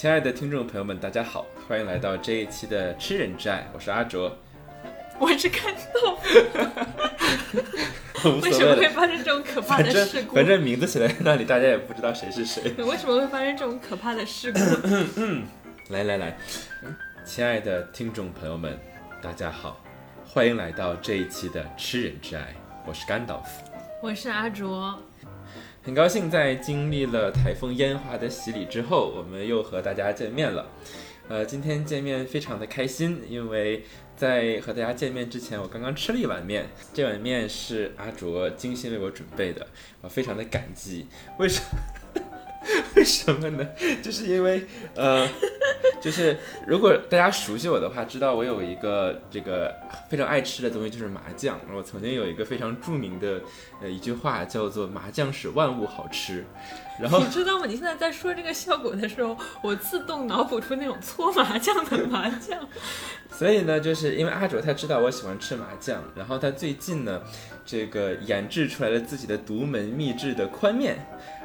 亲爱的听众朋友们，大家好，欢迎来到这一期的《吃人之爱》，我是阿卓。我是看到，无为什么会发生这种可怕的事故？反正名字写在那里，大家也不知道谁是谁。为什么会发生这种可怕的事故？来来来，亲爱的听众朋友们，大家好，欢迎来到这一期的《吃人之爱》，我是甘道夫。我是阿卓，很高兴在经历了台风烟花的洗礼之后，我们又和大家见面了。呃，今天见面非常的开心，因为在和大家见面之前，我刚刚吃了一碗面，这碗面是阿卓精心为我准备的，我非常的感激。为什么 为什么呢？就是因为呃，就是如果大家熟悉我的话，知道我有一个这个非常爱吃的东西，就是麻酱。我曾经有一个非常著名的呃一句话叫做“麻酱使万物好吃”，然后你知道吗？你现在在说这个效果的时候，我自动脑补出那种搓麻将的麻将。所以呢，就是因为阿卓他知道我喜欢吃麻酱，然后他最近呢，这个研制出来了自己的独门秘制的宽面。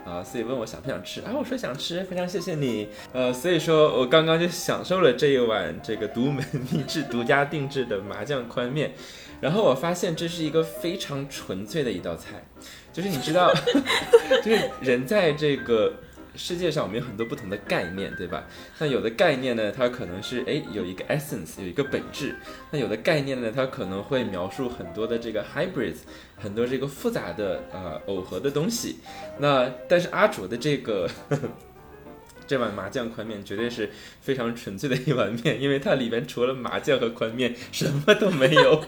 啊，所以问我想不想吃啊？我说想吃，非常谢谢你。呃，所以说我刚刚就享受了这一碗这个独门 秘制、独家定制的麻酱宽面，然后我发现这是一个非常纯粹的一道菜，就是你知道，就是人在这个世界上，我们有很多不同的概念，对吧？那有的概念呢，它可能是哎有一个 essence，有一个本质；那有的概念呢，它可能会描述很多的这个 hybrids，很多这个复杂的呃耦合的东西。那但是阿卓的这个 这碗麻酱宽面绝对是非常纯粹的一碗面，因为它里面除了麻酱和宽面什么都没有。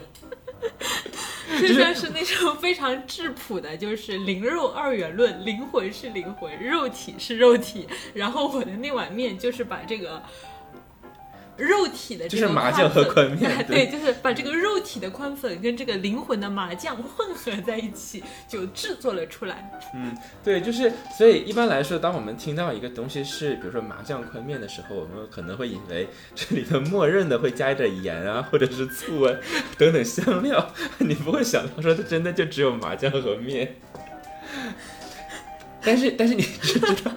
就像是那种非常质朴的，就是灵肉二元论，灵魂是灵魂，肉体是肉体。然后我的那碗面就是把这个肉体的这个就是麻酱和宽面 对，就是把这个肉体的宽粉跟这个灵魂的麻酱混合在一起，就制作了出来。嗯对，就是所以一般来说，当我们听到一个东西是比如说麻酱宽面的时候，我们可能会以为这里头默认的会加一点盐啊，或者是醋啊 等等香料，你不会想到说它真的就只有麻酱和面。但是但是你知不知道？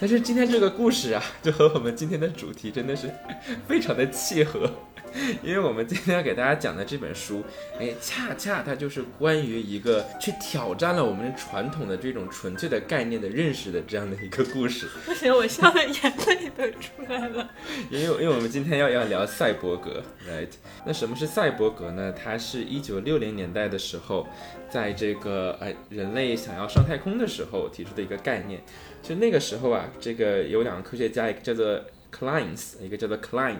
但是今天这个故事啊，就和我们今天的主题真的是 非常的契合。因为我们今天要给大家讲的这本书，哎，恰恰它就是关于一个去挑战了我们传统的这种纯粹的概念的认识的这样的一个故事。不行，我笑的眼泪都出来了。因为因为我们今天要要聊赛博格，right？那什么是赛博格呢？它是一九六零年代的时候，在这个哎人类想要上太空的时候提出的一个概念。就那个时候啊，这个有两个科学家，一个叫做 Kleins，一个叫做 Klein，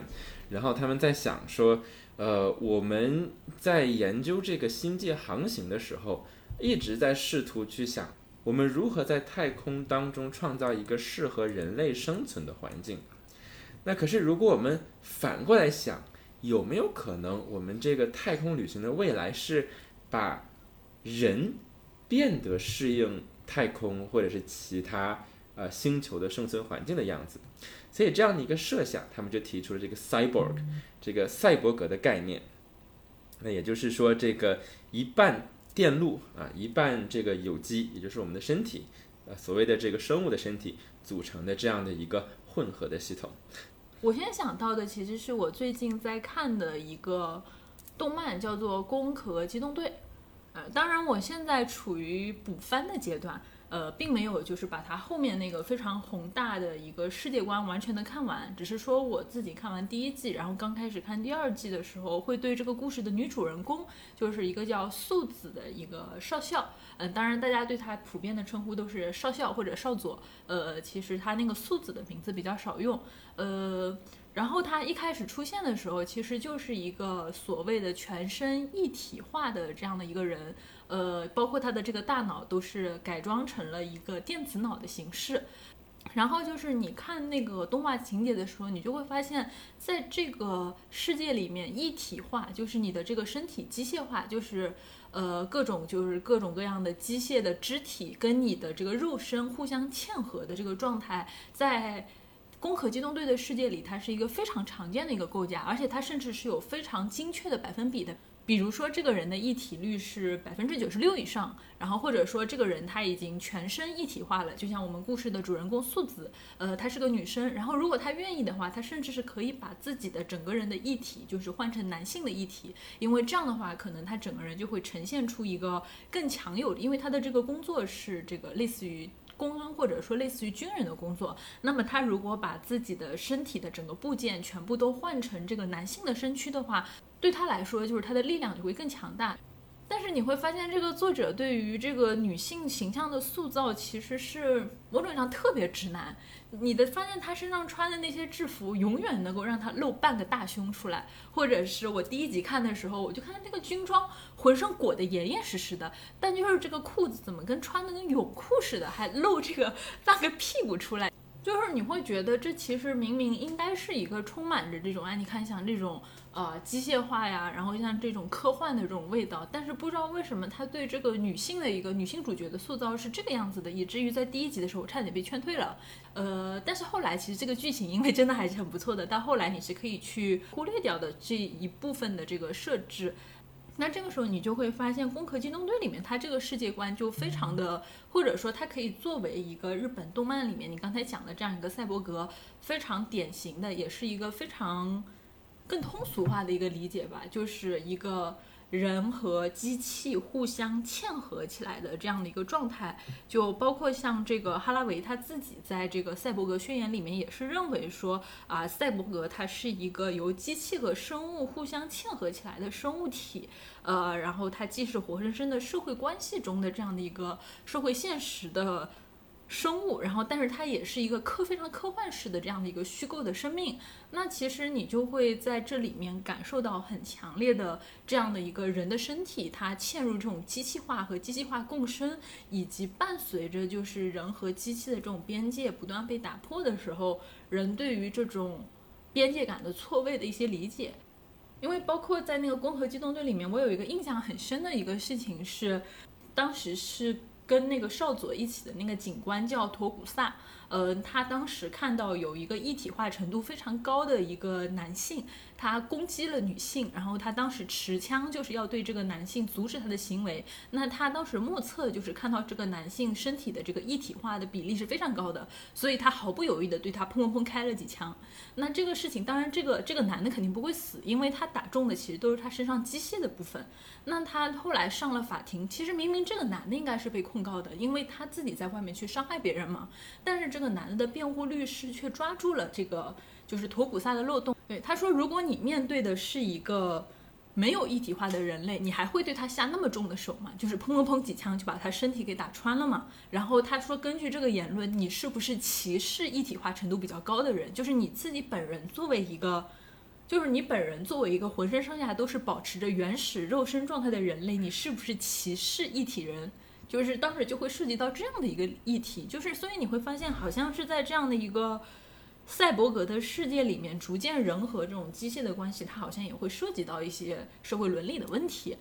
然后他们在想说，呃，我们在研究这个星际航行的时候，一直在试图去想，我们如何在太空当中创造一个适合人类生存的环境。那可是，如果我们反过来想，有没有可能我们这个太空旅行的未来是把人变得适应太空或者是其他呃星球的生存环境的样子？所以这样的一个设想，他们就提出了这个 cyborg 这个赛博格的概念。那也就是说，这个一半电路啊，一半这个有机，也就是我们的身体，呃，所谓的这个生物的身体组成的这样的一个混合的系统。我现在想到的其实是我最近在看的一个动漫，叫做《攻壳机动队》。呃，当然我现在处于补番的阶段，呃，并没有就是把它后面那个非常宏大的一个世界观完全的看完，只是说我自己看完第一季，然后刚开始看第二季的时候，会对这个故事的女主人公，就是一个叫素子的一个少校，嗯、当然大家对她普遍的称呼都是少校或者少佐，呃，其实她那个素子的名字比较少用，呃。然后他一开始出现的时候，其实就是一个所谓的全身一体化的这样的一个人，呃，包括他的这个大脑都是改装成了一个电子脑的形式。然后就是你看那个动画情节的时候，你就会发现，在这个世界里面，一体化就是你的这个身体机械化，就是呃各种就是各种各样的机械的肢体跟你的这个肉身互相嵌合的这个状态，在。攻壳机动队的世界里，它是一个非常常见的一个构架，而且它甚至是有非常精确的百分比的。比如说这个人的一体率是百分之九十六以上，然后或者说这个人他已经全身一体化了，就像我们故事的主人公素子，呃，她是个女生，然后如果她愿意的话，她甚至是可以把自己的整个人的一体就是换成男性的一体，因为这样的话，可能她整个人就会呈现出一个更强有力，因为她的这个工作是这个类似于。公安或者说类似于军人的工作，那么他如果把自己的身体的整个部件全部都换成这个男性的身躯的话，对他来说就是他的力量就会更强大。但是你会发现，这个作者对于这个女性形象的塑造其实是某种意义上特别直男。你的发现，他身上穿的那些制服永远能够让他露半个大胸出来，或者是我第一集看的时候，我就看到这个军装浑身裹得严严实实的，但就是这个裤子怎么跟穿的跟泳裤似的，还露这个半个屁股出来。就是你会觉得这其实明明应该是一个充满着这种，哎，你看像这种呃机械化呀，然后像这种科幻的这种味道，但是不知道为什么他对这个女性的一个女性主角的塑造是这个样子的，以至于在第一集的时候我差点被劝退了。呃，但是后来其实这个剧情因为真的还是很不错的，到后来你是可以去忽略掉的这一部分的这个设置。那这个时候你就会发现，《攻壳机动队》里面它这个世界观就非常的，或者说它可以作为一个日本动漫里面你刚才讲的这样一个赛博格，非常典型的，也是一个非常更通俗化的一个理解吧，就是一个。人和机器互相嵌合起来的这样的一个状态，就包括像这个哈拉维他自己在这个赛博格宣言里面也是认为说啊，赛博格它是一个由机器和生物互相嵌合起来的生物体，呃，然后它既是活生生的社会关系中的这样的一个社会现实的。生物，然后但是它也是一个科非常科幻式的这样的一个虚构的生命。那其实你就会在这里面感受到很强烈的这样的一个人的身体，它嵌入这种机器化和机器化共生，以及伴随着就是人和机器的这种边界不断被打破的时候，人对于这种边界感的错位的一些理解。因为包括在那个《攻壳机动队》里面，我有一个印象很深的一个事情是，当时是。跟那个少佐一起的那个警官叫托古萨。呃，他当时看到有一个一体化程度非常高的一个男性，他攻击了女性，然后他当时持枪就是要对这个男性阻止他的行为。那他当时目测就是看到这个男性身体的这个一体化的比例是非常高的，所以他毫不犹豫的对他砰砰砰开了几枪。那这个事情，当然这个这个男的肯定不会死，因为他打中的其实都是他身上机械的部分。那他后来上了法庭，其实明明这个男的应该是被控告的，因为他自己在外面去伤害别人嘛，但是这。个男的的辩护律师却抓住了这个就是托古萨的漏洞。对他说：“如果你面对的是一个没有一体化的人类，你还会对他下那么重的手吗？就是砰砰砰几枪就把他身体给打穿了嘛？”然后他说：“根据这个言论，你是不是歧视一体化程度比较高的人？就是你自己本人作为一个，就是你本人作为一个浑身上下都是保持着原始肉身状态的人类，你是不是歧视一体人？”就是当时就会涉及到这样的一个议题，就是所以你会发现，好像是在这样的一个赛博格的世界里面，逐渐人和这种机械的关系，它好像也会涉及到一些社会伦理的问题。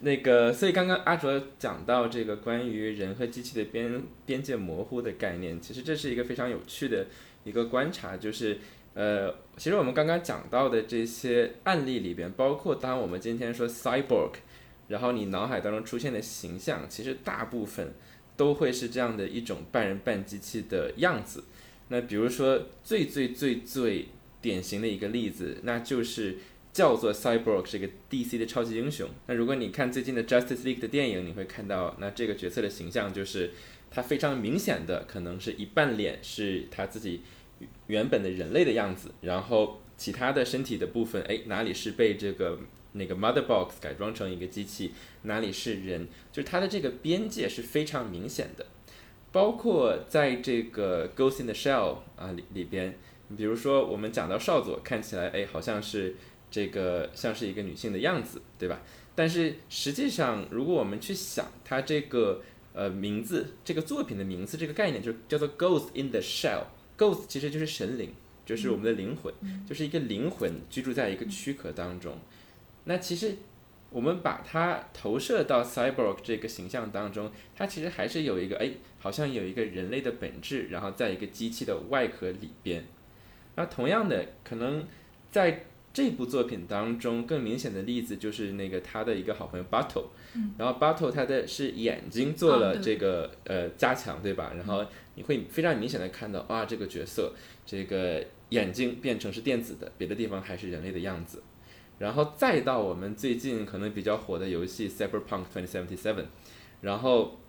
那个，所以刚刚阿卓讲到这个关于人和机器的边边界模糊的概念，其实这是一个非常有趣的一个观察，就是呃，其实我们刚刚讲到的这些案例里边，包括当我们今天说 cyborg。然后你脑海当中出现的形象，其实大部分都会是这样的一种半人半机器的样子。那比如说最最最最典型的一个例子，那就是叫做 Cyborg 是一个 DC 的超级英雄。那如果你看最近的 Justice League 的电影，你会看到，那这个角色的形象就是他非常明显的可能是一半脸是他自己原本的人类的样子，然后其他的身体的部分，哎，哪里是被这个。那个 Mother Box 改装成一个机器，哪里是人？就是它的这个边界是非常明显的。包括在这个 Ghost in the Shell 啊里里边，比如说我们讲到少佐，看起来哎好像是这个像是一个女性的样子，对吧？但是实际上，如果我们去想它这个呃名字，这个作品的名字这个概念，就叫做 Ghost in the Shell。Ghost 其实就是神灵，就是我们的灵魂，就是一个灵魂居住在一个躯壳当中。那其实，我们把它投射到 cyborg 这个形象当中，它其实还是有一个哎，好像有一个人类的本质，然后在一个机器的外壳里边。那同样的，可能在这部作品当中更明显的例子就是那个他的一个好朋友 Battle，嗯然后 Battle 他的是眼睛做了这个、呃加强，对吧？然后你会非常明显的看到啊，这个角色这个眼睛变成是电子的，别的地方还是人类的样子。然后再到我们最近可能比较火的游戏 Cyberpunk 2077，然后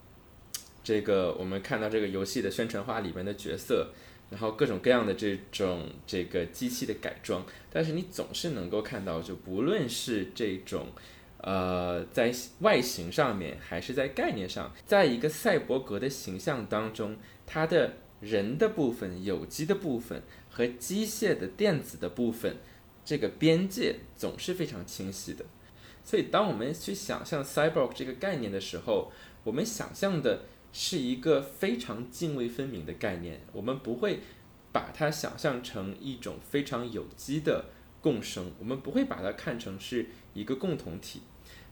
这个我们看到这个游戏的宣传画里面的角色，然后各种各样的这种这个机器的改装，但是你总是能够看到，就不论是这种。呃，在外形上面还是在概念上，在一个赛博格的形象当中，它的人的部分、有机的部分和机械的电子的部分，这个边界总是非常清晰的。所以，当我们去想象 cyborg 这个概念的时候，我们想象的是一个非常泾渭分明的概念，我们不会把它想象成一种非常有机的共生，我们不会把它看成是一个共同体。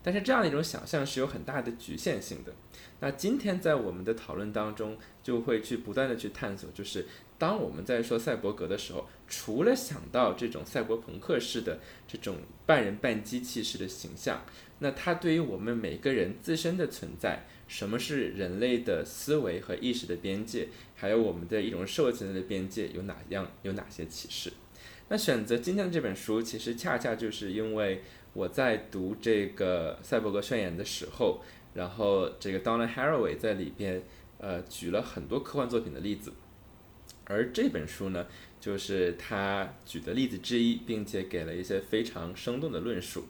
但是这样的一种想象是有很大的局限性的。那今天在我们的讨论当中，就会去不断的去探索，就是当我们在说赛博格的时候，除了想到这种赛博朋克式的这种半人半机器式的形象，那它对于我们每个人自身的存在，什么是人类的思维和意识的边界，还有我们的一种社会存在的边界有哪样有哪些启示？那选择今天的这本书，其实恰恰就是因为。我在读这个《赛博格宣言》的时候，然后这个 Donna Haraway 在里边呃举了很多科幻作品的例子，而这本书呢，就是他举的例子之一，并且给了一些非常生动的论述。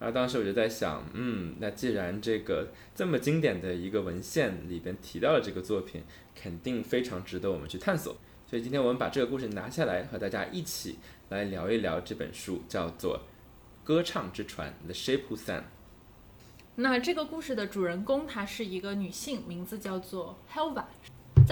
然后当时我就在想，嗯，那既然这个这么经典的一个文献里边提到了这个作品，肯定非常值得我们去探索。所以今天我们把这个故事拿下来，和大家一起来聊一聊这本书，叫做。歌唱之船，The Ship Who Sang。那这个故事的主人公她是一个女性，名字叫做 Helva。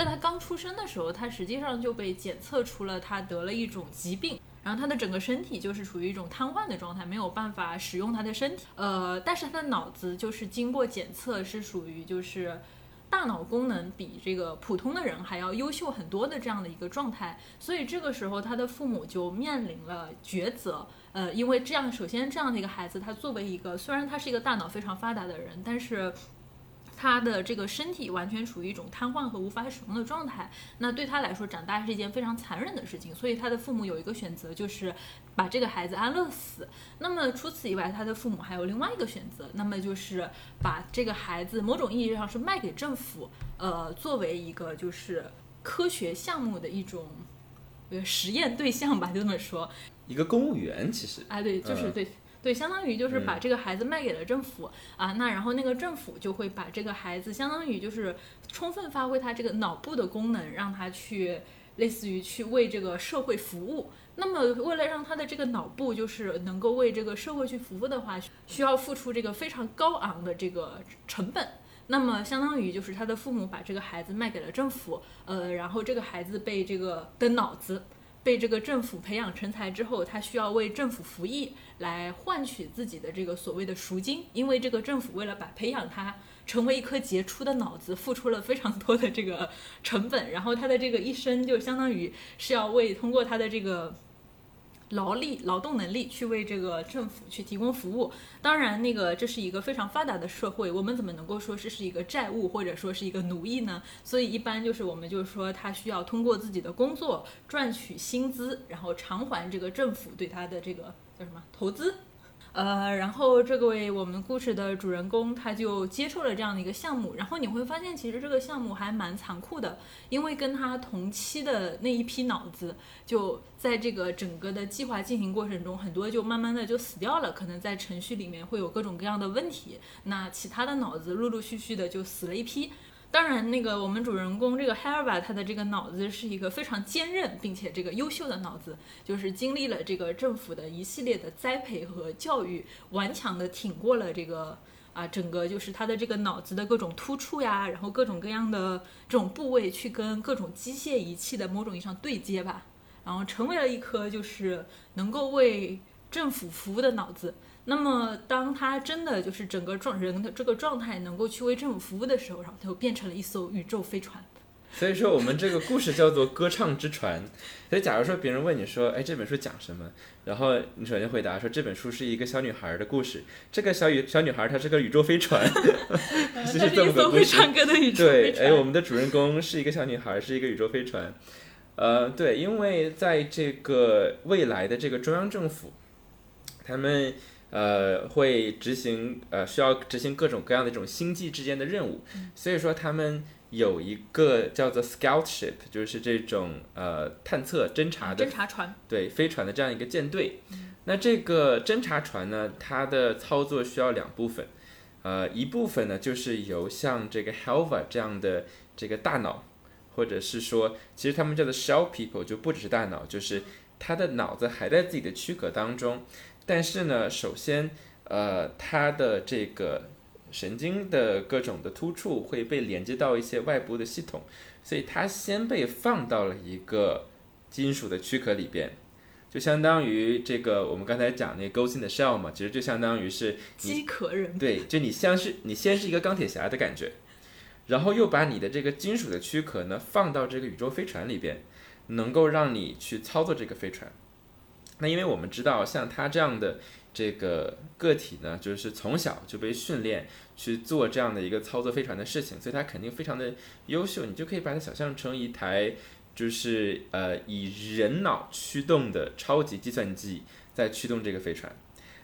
在他刚出生的时候，他实际上就被检测出了他得了一种疾病，然后他的整个身体就是处于一种瘫痪的状态，没有办法使用他的身体。呃，但是他的脑子就是经过检测是属于就是。大脑功能比这个普通的人还要优秀很多的这样的一个状态，所以这个时候他的父母就面临了抉择。呃，因为这样，首先这样的一个孩子，他作为一个虽然他是一个大脑非常发达的人，但是他的这个身体完全处于一种瘫痪和无法使用的状态。那对他来说，长大是一件非常残忍的事情。所以他的父母有一个选择，就是把这个孩子安乐死。那么除此以外，他的父母还有另外一个选择，那么就是把这个孩子某种意义上是卖给政府，呃，作为一个就是科学项目的一种呃实验对象吧，就这么说。一个公务员其实，哎，对，就是嗯对。相当于就是把这个孩子卖给了政府、啊，那然后那个政府就会把这个孩子，相当于就是充分发挥他这个脑部的功能，让他去类似于去为这个社会服务。那么为了让他的这个脑部就是能够为这个社会去服务的话，需要付出这个非常高昂的这个成本。那么相当于就是他的父母把这个孩子卖给了政府，呃，然后这个孩子被这个的脑子。被这个政府培养成才之后，他需要为政府服役，来换取自己的这个所谓的赎金。因为这个政府为了把培养他成为一颗杰出的脑子，付出了非常多的这个成本，然后他的这个一生就相当于是要为通过他的这个。劳力、劳动能力去为这个政府去提供服务。当然，那个这是一个非常发达的社会，我们怎么能够说这是一个债务或者说是一个奴役呢？所以一般就是我们就是说他需要通过自己的工作赚取薪资，然后偿还这个政府对他的这个叫什么投资。呃，然后这位我们故事的主人公他就接受了这样的一个项目，然后你会发现其实这个项目还蛮残酷的，因为跟他同期的那一批脑子就在这个整个的计划进行过程中，很多就慢慢的就死掉了，可能在程序里面会有各种各样的问题，那其他的脑子陆陆续续的就死了一批。当然，那个我们主人公这个 Herba，他的这个脑子是一个非常坚韧并且这个优秀的脑子，就是经历了这个政府的一系列的栽培和教育，顽强的挺过了这个啊整个就是他的这个脑子的各种突触呀，然后各种各样的这种部位去跟各种机械仪器的某种意义上对接吧，然后成为了一颗就是能够为政府服务的脑子。那么，当他真的就是整个状人的这个状态能够去为政府服务的时候，然后他就变成了一艘宇宙飞船。所以说我们这个故事叫做《歌唱之船》。所以假如说别人问你说，哎，这本书讲什么？然后你首先回答说，这本书是一个小女孩的故事。这个小宇小女孩她是个宇宙飞船，是这么个会唱歌的宇宙对，哎，我们的主人公是一个小女孩，是一个宇宙飞船。呃，对，因为在这个未来的这个中央政府，他们呃会执行呃需要执行各种各样的这种星际之间的任务，所以说他们有一个叫做 Scout Ship，就是这种呃探测侦察的侦察船，对飞船的这样一个舰队。那这个侦察船呢，它的操作需要两部分，呃，一部分呢就是由像这个 Helva 这样的这个大脑。或者是说，其实他们叫做 shell people，就不只是大脑，就是他的脑子还在自己的躯壳当中。但是呢，首先，呃，它的这个神经的各种的突触会被连接到一些外部的系统，所以它先被放到了一个金属的躯壳里边，就相当于这个我们刚才讲那个 ghost in the shell 嘛，其实就相当于是机壳人。对，就你像是你先是一个钢铁侠的感觉。然后又把你的这个金属的躯壳呢放到这个宇宙飞船里边，能够让你去操作这个飞船。那因为我们知道，像他这样的这个个体呢，就是从小就被训练去做这样的一个操作飞船的事情，所以他肯定非常的优秀。你就可以把它想象成一台就是呃以人脑驱动的超级计算机在驱动这个飞船。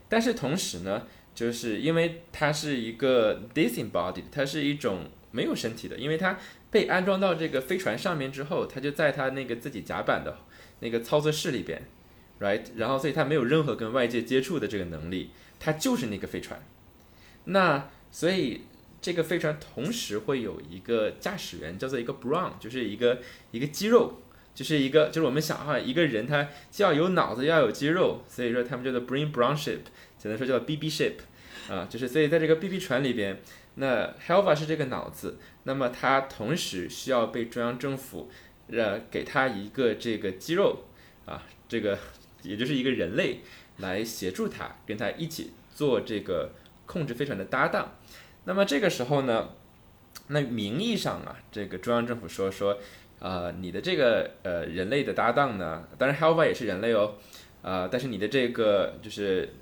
但是同时呢，就是因为它是一个 disembodied，它是一种。没有身体的，因为它被安装到这个飞船上面之后，它就在它那个自己甲板的那个操作室里边，right，然后所以它没有任何跟外界接触的这个能力，它就是那个飞船。那所以这个飞船同时会有一个驾驶员，叫做一个 brawn，就是一个一个肌肉，就是一个就是我们想哈，一个人他既要有脑子，又要有肌肉，所以说他们叫做 brain brawn ship，简单说叫 BB ship，啊，就是所以在这个 BB 船里边。那 Helva 是这个脑子，那么它同时需要被中央政府，呃，给他一个这个肌肉，啊，这个也就是一个人类来协助他，跟他一起做这个控制飞船的搭档。那么这个时候呢，那名义上啊，这个中央政府说说，呃，你的这个呃人类的搭档呢，当然 Helva 也是人类哦，啊，但是你的这个就是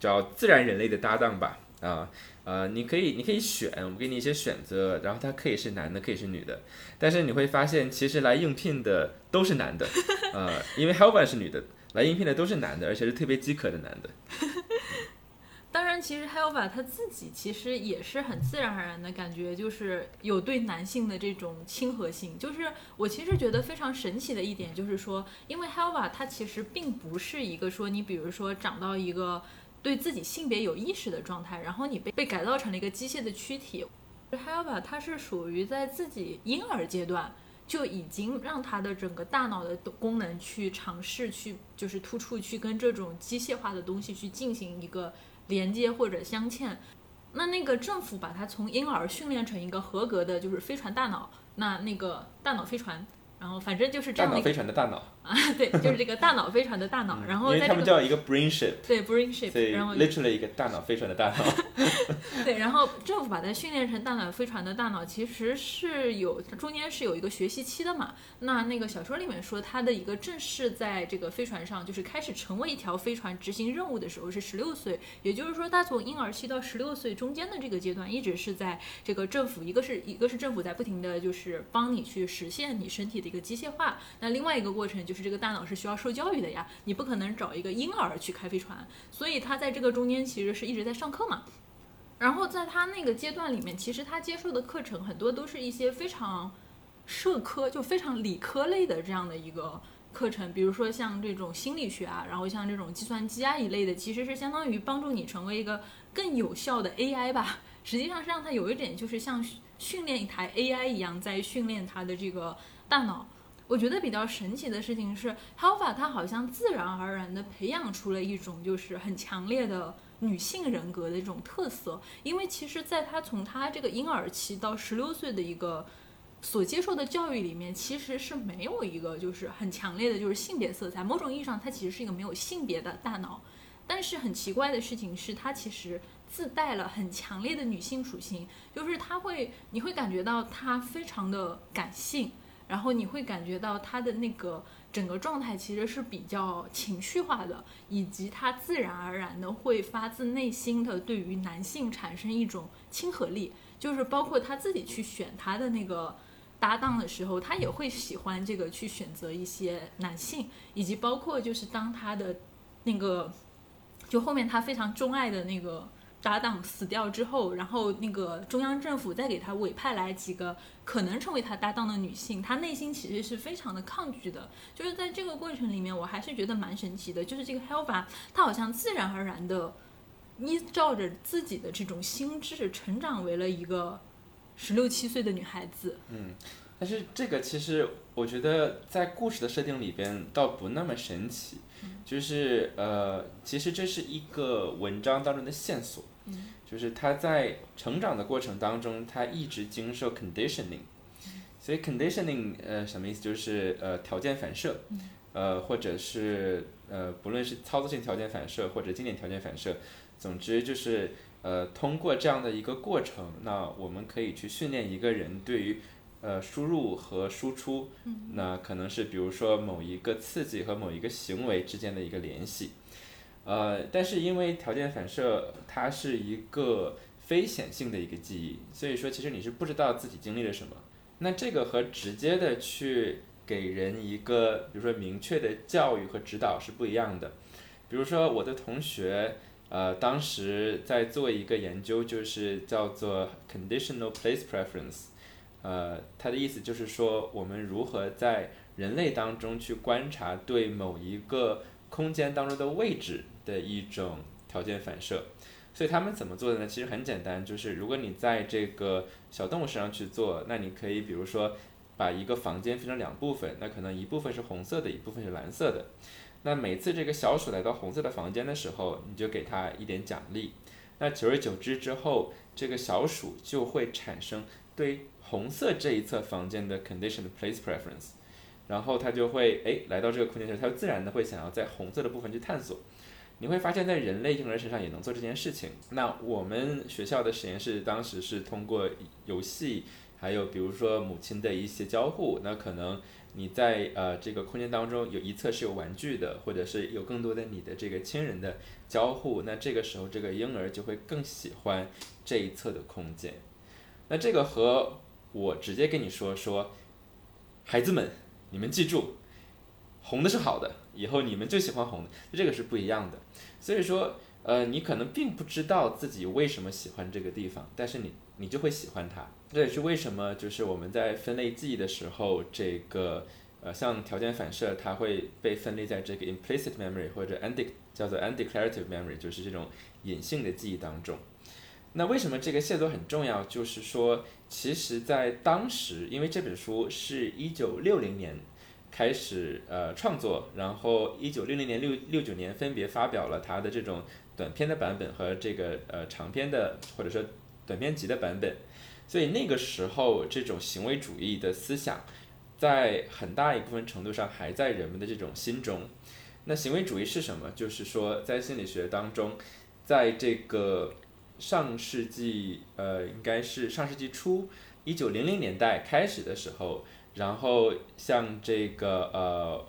叫自然人类的搭档吧，啊。呃，你可以，你可以选，我给你一些选择，然后他可以是男的，可以是女的，但是你会发现，其实来应聘的都是男的，呃，因为 Helva 是女的，来应聘的都是男的，而且是特别饥渴的男的。当然，其实 Helva 他自己其实也是很自然而然的感觉，就是有对男性的这种亲和性。就是我其实觉得非常神奇的一点，就是说，因为 Helva 他其实并不是一个说你比如说长到一个。对自己性别有意识的状态，然后你被被改造成了一个机械的躯体。Helva 它是属于在自己婴儿阶段就已经让他的整个大脑的功能去尝试去就是突出去跟这种机械化的东西去进行一个连接或者镶嵌。那那个政府把他从婴儿训练成一个合格的就是飞船大脑，那那个大脑飞船。然后反正就是这样的飞船的大脑啊，对，就是这个大脑飞船的大脑。然后因为他们叫一个 brain ship，对 brain ship，然后 literally 一个大脑飞船的大脑。对，然后政府把它训练成大脑飞船的大脑，其实是有中间是有一个学习期的嘛。那那个小说里面说，他的一个正式在这个飞船上，就是开始成为一条飞船执行任务的时候是十六岁，也就是说他从婴儿期到十六岁中间的这个阶段，一直是在这个政府，一个是一个是政府在不停的就是帮你去实现你身体的。一个机械化，那另外一个过程就是这个大脑是需要受教育的呀，你不可能找一个婴儿去开飞船，所以他在这个中间其实是一直在上课嘛。然后在他那个阶段里面，其实他接受的课程很多都是一些非常社科，就非常理科类的这样的一个课程，比如说像这种心理学啊，然后像这种计算机啊一类的，其实是相当于帮助你成为一个更有效的 AI 吧。实际上是让他有一点就是像训练一台 AI 一样，在训练他的这个。大脑，我觉得比较神奇的事情是，Helva 它好像自然而然地培养出了一种就是很强烈的女性人格的这种特色。因为其实，在他从他这个婴儿期到十六岁的一个所接受的教育里面，其实是没有一个就是很强烈的就是性别色彩。某种意义上，它其实是一个没有性别的大脑。但是很奇怪的事情是，它其实自带了很强烈的女性属性，就是他会，你会感觉到他非常的感性，然后你会感觉到他的那个整个状态其实是比较情绪化的，以及他自然而然的会发自内心的对于男性产生一种亲和力，就是包括他自己去选他的那个。搭档的时候，他也会喜欢这个去选择一些男性，以及包括就是当他的那个，就后面他非常钟爱的那个搭档死掉之后，然后那个中央政府再给他委派来几个可能成为他搭档的女性，他内心其实是非常的抗拒的。就是在这个过程里面，我还是觉得蛮神奇的，就是这个 Helva，他好像自然而然的依照着自己的这种心智成长为了一个。十六七岁的女孩子，嗯，但是这个其实我觉得在故事的设定里边倒不那么神奇，就是呃，其实这是一个文章当中的线索，就是他在成长的过程当中，他一直经受 conditioning，所以 conditioning 呃什么意思？就是呃条件反射，呃或者是呃不论是操作性条件反射或者经典条件反射，总之就是。呃，通过这样的一个过程，那我们可以去训练一个人对于呃输入和输出，那可能是比如说某一个刺激和某一个行为之间的一个联系。呃，但是因为条件反射它是一个非显性的一个记忆，所以说其实你是不知道自己经历了什么。那这个和直接的去给人一个比如说明确的教育和指导是不一样的。比如说我的同学。呃，当时在做一个研究，就是叫做 conditional place preference，呃，它的意思就是说，我们如何在人类当中去观察对某一个空间当中的位置的一种条件反射。所以他们怎么做的呢？其实很简单，就是如果你在这个小动物身上去做，那你可以比如说把一个房间分成两部分，那可能一部分是红色的，一部分是蓝色的。那每次这个小鼠来到红色的房间的时候，你就给它一点奖励。那久而久之之后，这个小鼠就会产生对红色这一侧房间的 condition, place preference，然后他就会哎来到这个空间时，他就自然的会想要在红色的部分去探索。你会发现在人类婴儿身上也能做这件事情。那我们学校的实验室当时是通过游戏，还有比如说母亲的一些交互，那可能。你在呃这个空间当中有一侧是有玩具的，或者是有更多的你的这个亲人的交互，那这个时候这个婴儿就会更喜欢这一侧的空间。那这个和我直接跟你说说，孩子们，你们记住，红的是好的，以后你们就喜欢红的，这个是不一样的。所以说，呃，你可能并不知道自己为什么喜欢这个地方，但是你你就会喜欢它。这也是为什么，就是我们在分类记忆的时候，这个呃，像条件反射，它会被分类在这个 implicit memory 或者 undec 叫做 undeclarative memory，就是这种隐性的记忆当中。那为什么这个线索很重要？就是说，其实，在当时，因为这本书是一九六零年开始呃创作，然后一九六零年六六九年分别发表了它的这种短篇的版本和这个呃长篇的或者说短篇集的版本。所以那个时候，这种行为主义的思想，在很大一部分程度上还在人们的这种心中。那行为主义是什么？就是说，在心理学当中，在这个上世纪，呃，应该是上世纪初，一九零零年代开始的时候，然后像这个呃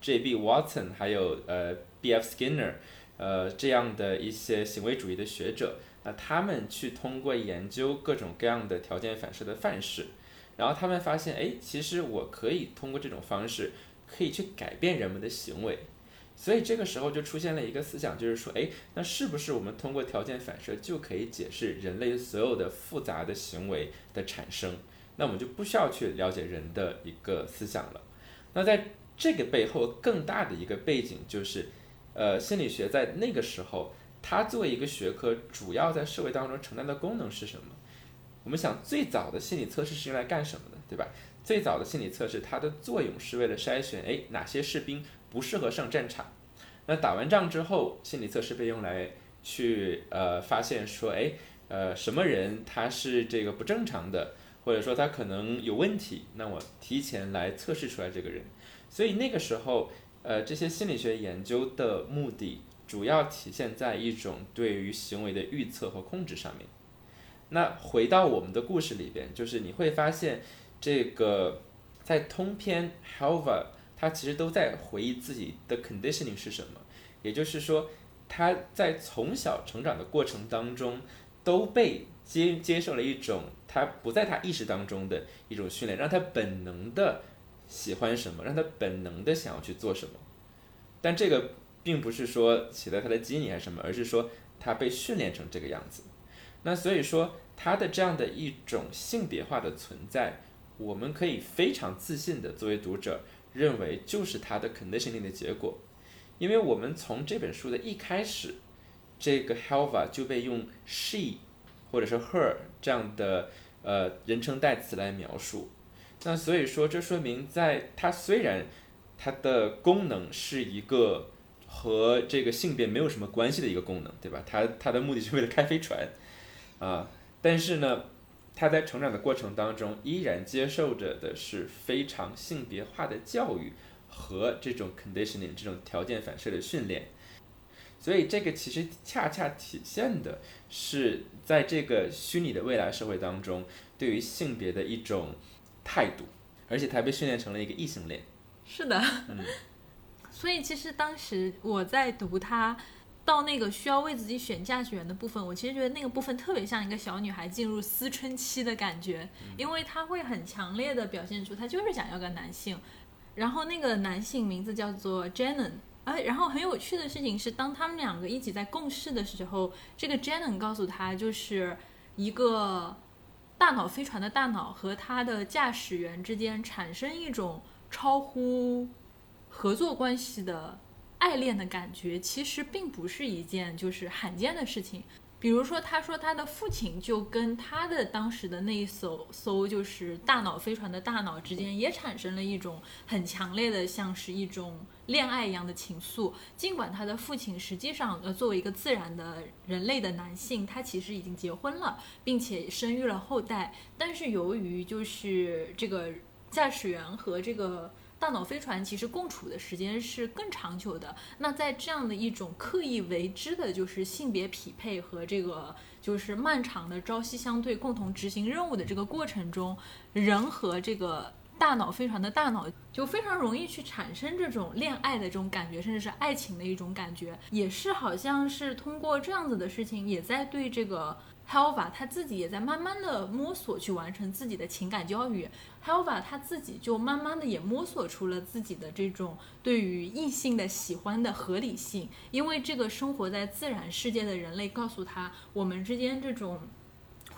，J.B. Watson 还有呃 B.F. Skinner，呃这样的一些行为主义的学者。那他们去通过研究各种各样的条件反射的范式，然后他们发现，哎，其实我可以通过这种方式，可以去改变人们的行为。所以这个时候就出现了一个思想，就是说，哎，那是不是我们通过条件反射就可以解释人类所有的复杂的行为的产生？那我们就不需要去了解人的一个思想了。那在这个背后更大的一个背景就是，呃，心理学在那个时候。它作为一个学科，主要在社会当中承担的功能是什么？我们想，最早的心理测试是用来干什么的，对吧？最早的心理测试，它的作用是为了筛选，哎，哪些士兵不适合上战场？那打完仗之后，心理测试被用来去呃发现说，哎，呃，什么人他是这个不正常的，或者说他可能有问题，那我提前来测试出来这个人。所以那个时候，呃，这些心理学研究的目的。主要体现在一种对于行为的预测和控制上面。那回到我们的故事里边，就是你会发现，这个在通篇 Helva 他其实都在回忆自己的 conditioning 是什么，也就是说他在从小成长的过程当中都被接接受了一种他不在他意识当中的一种训练，让他本能的喜欢什么，让他本能的想要去做什么。但这个并不是说写在他的基因里还是什么，而是说他被训练成这个样子。那所以说，他的这样的一种性别化的存在，我们可以非常自信的作为读者认为就是他的 conditioning 的结果，因为我们从这本书的一开始，这个 Helva 就被用 she 或者是 her 这样的呃人称代词来描述。那所以说，这说明在它虽然它的功能是一个和这个性别没有什么关系的一个功能，对吧？它它的目的是为了开飞船。啊，但是呢，他在成长的过程当中，依然接受着的是非常性别化的教育和这种 conditioning 这种条件反射的训练，所以这个其实恰恰体现的是在这个虚拟的未来社会当中，对于性别的一种态度，而且他被训练成了一个异性恋。是的，嗯，所以其实当时我在读他。到那个需要为自己选驾驶员的部分，我其实觉得那个部分特别像一个小女孩进入思春期的感觉，因为她会很强烈的表现出她就是想要个男性，然后那个男性名字叫做 Janon，哎，然后很有趣的事情是，当他们两个一起在共事的时候，这个 Janon 告诉他，就是一个大脑飞船的大脑和他的驾驶员之间产生一种超乎合作关系的。爱恋的感觉其实并不是一件就是罕见的事情。比如说，他说他的父亲就跟他的当时的那一艘艘就是大脑飞船的大脑之间也产生了一种很强烈的，像是一种恋爱一样的情愫。尽管他的父亲实际上呃作为一个自然的人类的男性，他其实已经结婚了，并且生育了后代，但是由于就是这个驾驶员和这个。大脑飞船其实共处的时间是更长久的。那在这样的一种刻意为之的，就是性别匹配和这个就是漫长的朝夕相对、共同执行任务的这个过程中，人和这个大脑飞船的大脑就非常容易去产生这种恋爱的这种感觉，甚至是爱情的一种感觉，也是好像是通过这样子的事情，也在对这个。Helva 他自己也在慢慢的摸索去完成自己的情感教育，Helva 他自己就慢慢的也摸索出了自己的这种对于异性的喜欢的合理性，因为这个生活在自然世界的人类告诉他，我们之间这种。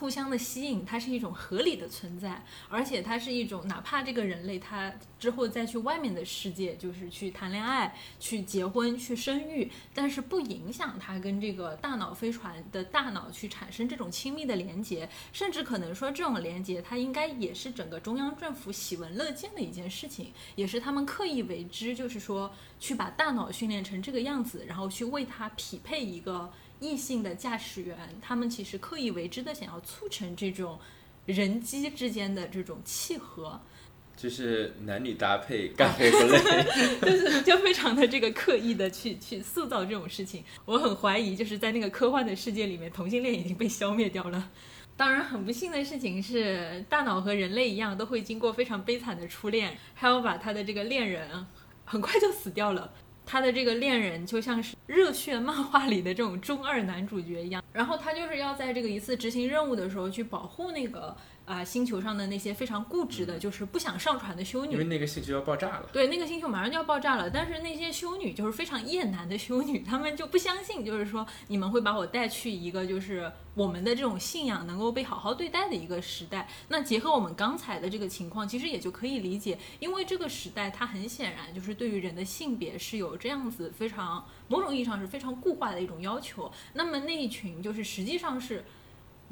互相的吸引，它是一种合理的存在，而且它是一种，哪怕这个人类他之后再去外面的世界，就是去谈恋爱、去结婚、去生育，但是不影响他跟这个大脑飞船的大脑去产生这种亲密的连接，甚至可能说这种连接，它应该也是整个中央政府喜闻乐见的一件事情，也是他们刻意为之，就是说去把大脑训练成这个样子，然后去为它匹配一个。异性的驾驶员，他们其实刻意为之的想要促成这种人机之间的这种契合，就是男女搭配干活不累，就是就非常的这个刻意的去去塑造这种事情。我很怀疑，就是在那个科幻的世界里面，同性恋已经被消灭掉了。当然，很不幸的事情是，大脑和人类一样，都会经过非常悲惨的初恋，还要把他的这个恋人很快就死掉了。他的这个恋人就像是热血漫画里的这种中二男主角一样，然后他就是要在这个一次执行任务的时候去保护那个。啊，星球上的那些非常固执的，就是不想上船的修女，因为那个星球要爆炸了。对，那个星球马上就要爆炸了，但是那些修女就是非常厌男的修女，她们就不相信，就是说你们会把我带去一个就是我们的这种信仰能够被好好对待的一个时代。那结合我们刚才的这个情况，其实也就可以理解，因为这个时代它很显然就是对于人的性别是有这样子非常某种意义上是非常固化的一种要求。那么那一群就是实际上是。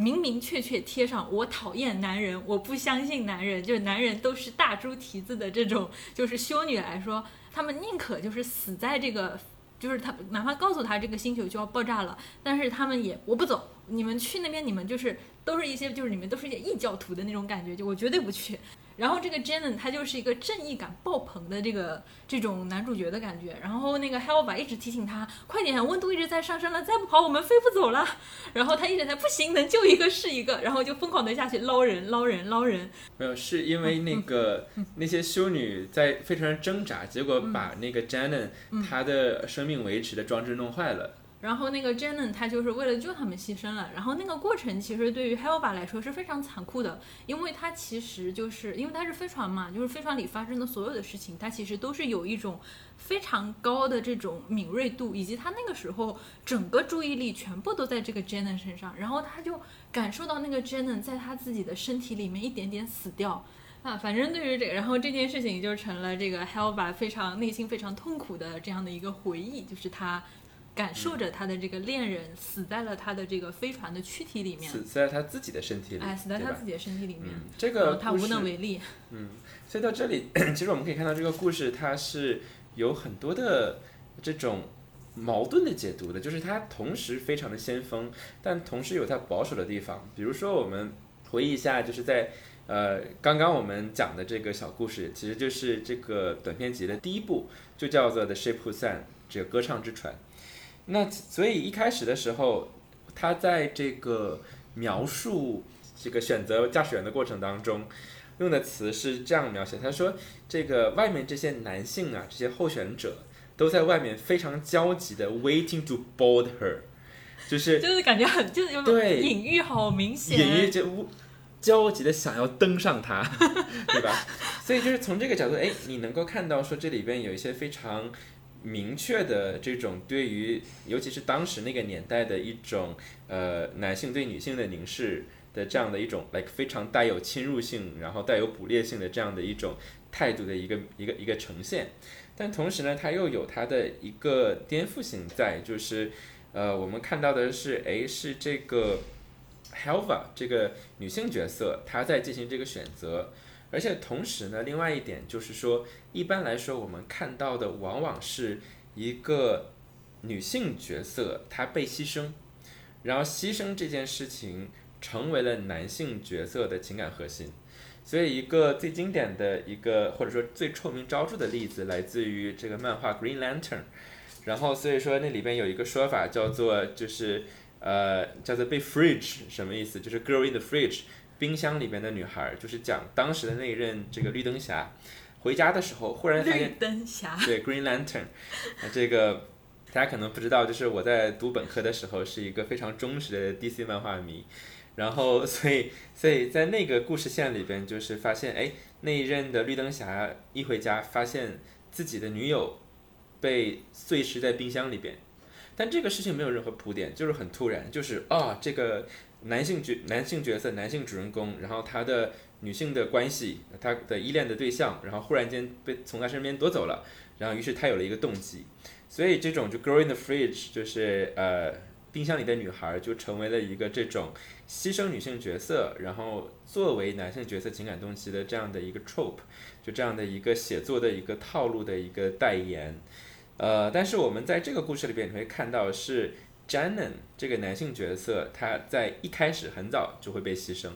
明明确确贴上我讨厌男人，我不相信男人，就是男人都是大猪蹄子的这种，就是修女来说，他们宁可就是死在这个，就是他哪怕告诉他这个星球就要爆炸了，但是他们也我不走，你们去那边，你们就是都是一些就是你们都是一些异教徒的那种感觉，就我绝对不去。然后这个 Janen 他就是一个正义感爆棚的这个这种男主角的感觉。然后那个 Helva 一直提醒他，快点，温度一直在上升了，再不跑我们飞不走了。然后他一直在不行，能救一个是一个，然后就疯狂的下去捞人，捞人，捞人。没有，是因为那个那些修女在飞船上挣扎，结果把那个 Janen 他的生命维持的装置弄坏了。然后那个 Janen 他就是为了救他们牺牲了，然后那个过程其实对于 Helva 来说是非常残酷的，因为他其实就是因为他是飞船嘛，就是飞船里发生的所有的事情，他其实都是有一种非常高的这种敏锐度，以及他那个时候整个注意力全部都在这个 Janen 身上，然后他就感受到那个 Janen 在他自己的身体里面一点点死掉啊，反正对于这个，然后这件事情就成了这个 Helva 非常内心非常痛苦的这样的一个回忆，就是他。感受着他的这个恋人死在了他的这个飞船的躯体里面，死在他自己的身体里，哎，死在他自己的身体里面，这个他无能为力。嗯，所以到这里，其实我们可以看到这个故事它是有很多的这种矛盾的解读的，就是它同时非常的先锋，但同时有它保守的地方。比如说，我们回忆一下，就是在呃刚刚我们讲的这个小故事，其实就是这个短片集的第一部，就叫做《The Ship Who Sang》，这个歌唱之船。那所以一开始的时候，他在这个描述这个选择驾驶员的过程当中，用的词是这样描写：他说，这个外面这些男性啊，这些候选者都在外面非常焦急的 waiting to board her，就是就是感觉很就是有对隐喻好明显，隐喻就焦急的想要登上它，对吧？所以就是从这个角度，哎，你能够看到说这里边有一些非常。明确的这种对于，尤其是当时那个年代的一种呃男性对女性的凝视的这样的一种，like 非常带有侵入性，然后带有捕猎性的这样的一种态度的一个一个一个呈现。但同时呢，它又有它的一个颠覆性在，就是呃我们看到的是，哎是这个 Helva 这个女性角色，她在进行这个选择。而且同时呢，另外一点就是说，一般来说，我们看到的往往是一个女性角色她被牺牲，然后牺牲这件事情成为了男性角色的情感核心。所以，一个最经典的一个或者说最臭名昭著的例子来自于这个漫画《Green Lantern》。然后，所以说那里边有一个说法叫做就是呃叫做被 fridge 什么意思？就是 girl in the fridge。冰箱里边的女孩，就是讲当时的那一任这个绿灯侠，回家的时候忽然发现，绿灯侠 对 Green Lantern，这个大家可能不知道，就是我在读本科的时候是一个非常忠实的 DC 漫画迷，然后所以所以在那个故事线里边，就是发现哎那一任的绿灯侠一回家，发现自己的女友被碎尸在冰箱里边，但这个事情没有任何铺垫，就是很突然，就是啊这个。男性角男性角色男性主人公，然后他的女性的关系，他的依恋的对象，然后忽然间被从他身边夺走了，然后于是他有了一个动机，所以这种就 girl in the fridge 就是呃冰箱里的女孩就成为了一个这种牺牲女性角色，然后作为男性角色情感动机的这样的一个 trope，就这样的一个写作的一个套路的一个代言，呃，但是我们在这个故事里边你会看到是。Janen 这个男性角色，他在一开始很早就会被牺牲，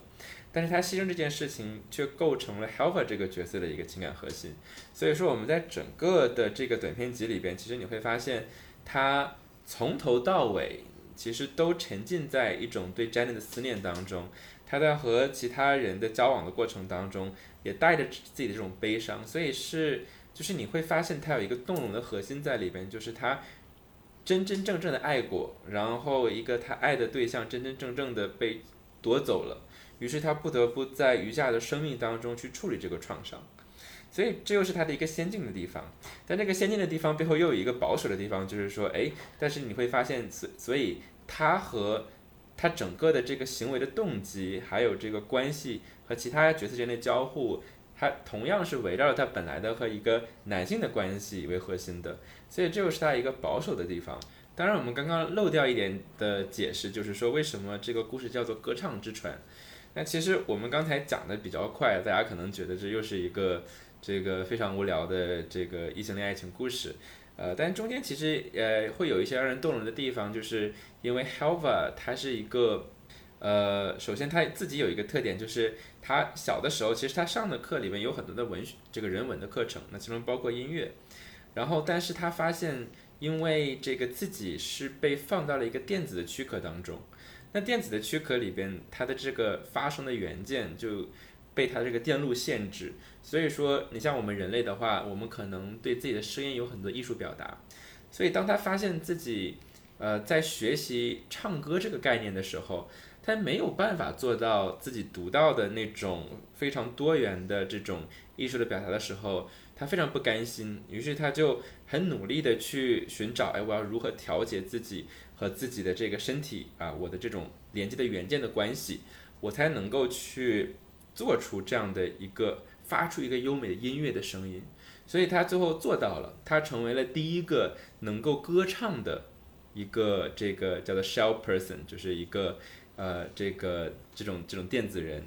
但是他牺牲这件事情却构成了 Helva 这个角色的一个情感核心。所以说我们在整个的这个短片集里边，其实你会发现，他从头到尾其实都沉浸在一种对 Janen 的思念当中。他在和其他人的交往的过程当中，也带着自己的这种悲伤。所以是，就是你会发现他有一个动容的核心在里边，就是他。真真正正的爱过，然后一个他爱的对象真真正正的被夺走了，于是他不得不在余下的生命当中去处理这个创伤，所以这又是他的一个先进的地方。但这个先进的地方背后又有一个保守的地方，就是说，哎，但是你会发现，所所以他和他整个的这个行为的动机，还有这个关系和其他角色间的交互。它同样是围绕着他本来的和一个男性的关系为核心的，所以这又是它一个保守的地方。当然，我们刚刚漏掉一点的解释，就是说为什么这个故事叫做《歌唱之船》。那其实我们刚才讲的比较快，大家可能觉得这又是一个这个非常无聊的这个异性恋爱情故事。呃，但中间其实呃会有一些让人动容的地方，就是因为 Helva 他是一个。呃，首先他自己有一个特点，就是他小的时候其实他上的课里面有很多的文学这个人文的课程，那其中包括音乐。然后，但是他发现，因为这个自己是被放到了一个电子的躯壳当中，那电子的躯壳里边，它的这个发声的元件就被它这个电路限制。所以说，你像我们人类的话，我们可能对自己的声音有很多艺术表达。所以，当他发现自己，呃，在学习唱歌这个概念的时候，他没有办法做到自己独到的那种非常多元的这种艺术的表达的时候。他非常不甘心，于是他就很努力的去寻找，哎，我要如何调节自己和自己的这个身体啊，我的这种连接的元件的关系，我才能够去做出这样的一个发出一个优美的音乐的声音。所以他最后做到了，他成为了第一个能够歌唱的一个这个叫做 shell person，就是一个呃这个这种这种电子人。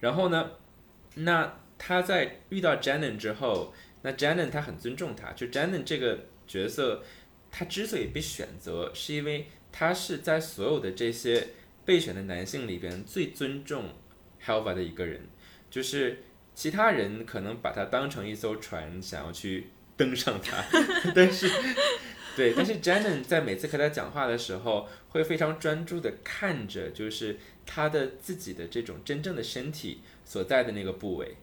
然后呢，那。他在遇到 Jannen 之后，那 Jannen 他很尊重他，就 Jannen 这个角色，他之所以被选择，是因为他是在所有的这些备选的男性里边最尊重 Helva 的一个人，就是其他人可能把他当成一艘船，想要去登上他，但是，对，但是 Janen 在每次和他讲话的时候，会非常专注的看着，就是他的自己的这种真正的身体所在的那个部位。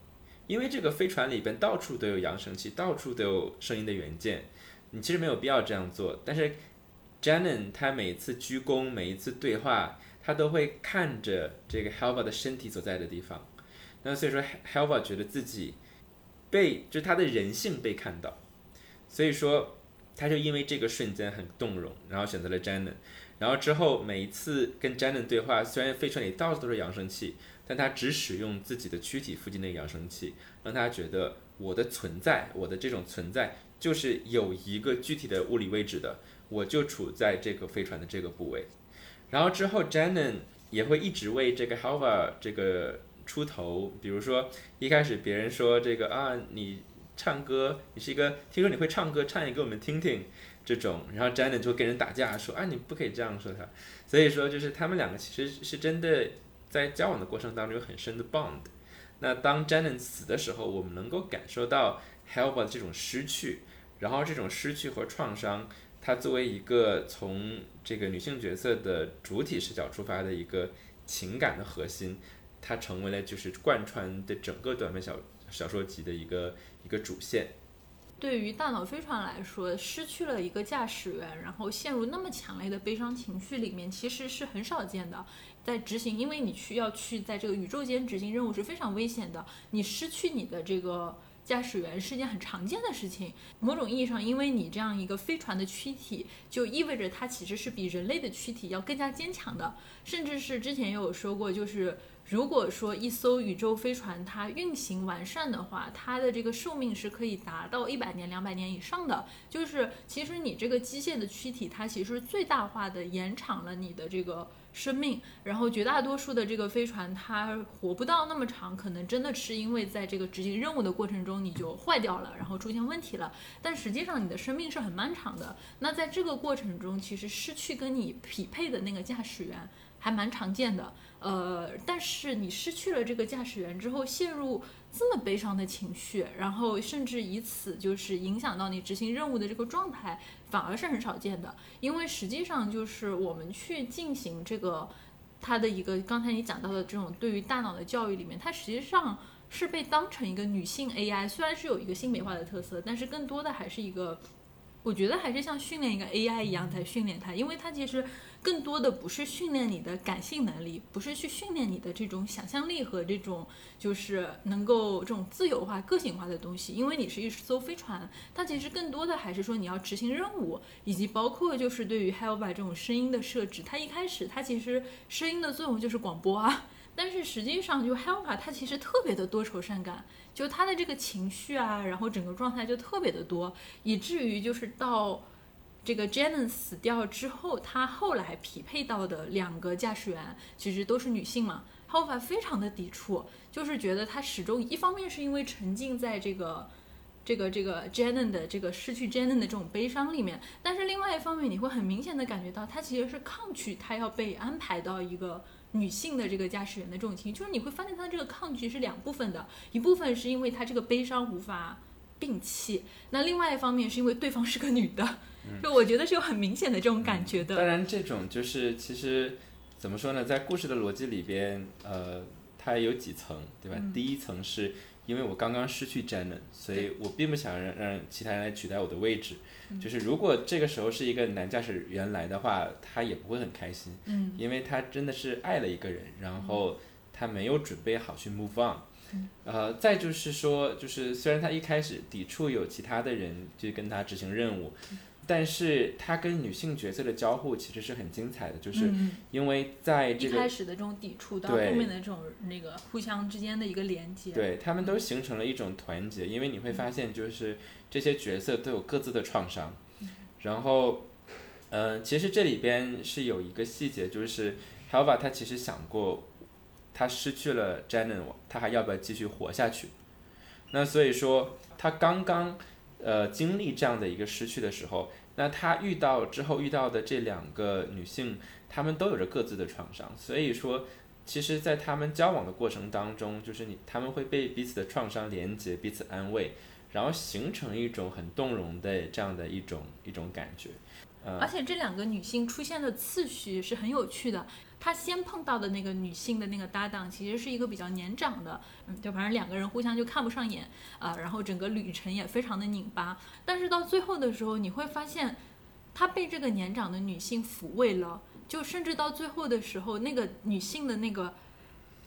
因为这个飞船里边到处都有扬声器，到处都有声音的元件，你其实没有必要这样做。但是 j a n e n 他每一次鞠躬，每一次对话，他都会看着这个 Helva 的身体所在的地方。那所以说 Helva 觉得自己被，就他的人性被看到，所以说他就因为这个瞬间很动容，然后选择了 j a n e n 然后之后每一次跟 j a n e n 对话，虽然飞船里到处都是扬声器。但他只使用自己的躯体附近的扬声器，让他觉得我的存在，我的这种存在就是有一个具体的物理位置的，我就处在这个飞船的这个部位。然后之后 j a n e n 也会一直为这个 Halva 这个出头，比如说一开始别人说这个啊，你唱歌，你是一个听说你会唱歌，唱一个给我们听听这种，然后 j a n e n 就跟人打架说啊，你不可以这样说他。所以说就是他们两个其实是真的。在交往的过程当中有很深的 bond，那当 j a n e n 死的时候，我们能够感受到 Helva 的这种失去，然后这种失去和创伤，它作为一个从这个女性角色的主体视角出发的一个情感的核心，它成为了就是贯穿的整个短篇小小说集的一个一个主线。对于大脑飞船来说，失去了一个驾驶员，然后陷入那么强烈的悲伤情绪里面，其实是很少见的。在执行，因为你需要去在这个宇宙间执行任务是非常危险的。你失去你的这个驾驶员是件很常见的事情。某种意义上，因为你这样一个飞船的躯体，就意味着它其实是比人类的躯体要更加坚强的。甚至是之前也有说过，就是如果说一艘宇宙飞船它运行完善的话，它的这个寿命是可以达到一百年、两百年以上的。就是其实你这个机械的躯体，它其实最大化的延长了你的这个。生命，然后绝大多数的这个飞船它活不到那么长，可能真的是因为在这个执行任务的过程中你就坏掉了，然后出现问题了。但实际上你的生命是很漫长的。那在这个过程中，其实失去跟你匹配的那个驾驶员还蛮常见的。呃，但是你失去了这个驾驶员之后，陷入这么悲伤的情绪，然后甚至以此就是影响到你执行任务的这个状态。反而是很少见的，因为实际上就是我们去进行这个，它的一个刚才你讲到的这种对于大脑的教育里面，它实际上是被当成一个女性 AI，虽然是有一个性美化的特色，但是更多的还是一个，我觉得还是像训练一个 AI 一样在训练它，因为它其实。更多的不是训练你的感性能力，不是去训练你的这种想象力和这种就是能够这种自由化、个性化的东西，因为你是一艘飞船，它其实更多的还是说你要执行任务，以及包括就是对于 Helva 这种声音的设置，它一开始它其实声音的作用就是广播啊，但是实际上就 Helva 它其实特别的多愁善感，就他的这个情绪啊，然后整个状态就特别的多，以至于就是到。这个 j a n e n 死掉之后，他后来匹配到的两个驾驶员其实都是女性嘛 h o f a 非常的抵触，就是觉得他始终一方面是因为沉浸在这个这个这个 j a n e n 的这个失去 j a n e n 的这种悲伤里面，但是另外一方面你会很明显的感觉到他其实是抗拒他要被安排到一个女性的这个驾驶员的这种情绪，就是你会发现她的这个抗拒是两部分的，一部分是因为她这个悲伤无法摒弃，那另外一方面是因为对方是个女的，就我觉得是有很明显的这种感觉的。当然，这种就是其实怎么说呢，在故事的逻辑里边，呃，它有几层，对吧？第一层是因为我刚刚失去 Jenna，所以我并不想让让其他人来取代我的位置。就是如果这个时候是一个男驾驶员来的话，他也不会很开心，嗯，因为他真的是爱了一个人，然后他没有准备好去 move on。呃，再就是说，就是虽然他一开始抵触有其他的人去跟他执行任务，但是他跟女性角色的交互其实是很精彩的，就是因为在这开始的这种抵触到后面的这种那个互相之间的一个连接，对他们都形成了一种团结，因为你会发现就是这些角色都有各自的创伤，然后，嗯，其实这里边是有一个细节，就是 Helva 他其实想过。他失去了 Janet，他还要不要继续活下去？那所以说，他刚刚呃经历这样的一个失去的时候，那他遇到之后遇到的这两个女性，她们都有着各自的创伤。所以说，其实，在他们交往的过程当中，就是你他们会被彼此的创伤连接，彼此安慰，然后形成一种很动容的这样的一种一种感觉。而且这两个女性出现的次序是很有趣的。他先碰到的那个女性的那个搭档，其实是一个比较年长的，嗯，就反正两个人互相就看不上眼啊，然后整个旅程也非常的拧巴。但是到最后的时候，你会发现，他被这个年长的女性抚慰了，就甚至到最后的时候，那个女性的那个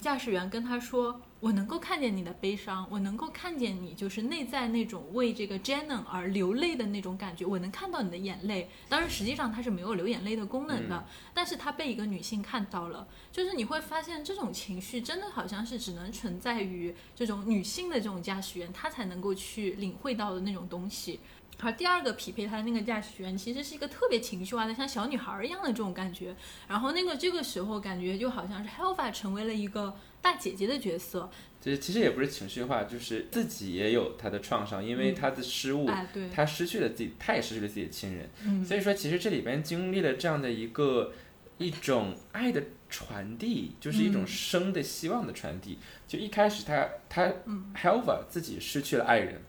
驾驶员跟他说。我能够看见你的悲伤，我能够看见你就是内在那种为这个 Jenna 而流泪的那种感觉，我能看到你的眼泪。当然，实际上它是没有流眼泪的功能的，但是它被一个女性看到了，就是你会发现这种情绪真的好像是只能存在于这种女性的这种驾驶员，她才能够去领会到的那种东西。而第二个匹配他的那个驾驶员，其实是一个特别情绪化的，像小女孩一样的这种感觉。然后那个这个时候感觉就好像是 Helva 成为了一个大姐姐的角色。其实其实也不是情绪化，就是自己也有他的创伤，因为他的失误，他失去了自己，他也失去了自己的亲人。所以说，其实这里边经历了这样的一个一种爱的传递，就是一种生的希望的传递。就一开始他他 Helva 自己失去了爱人。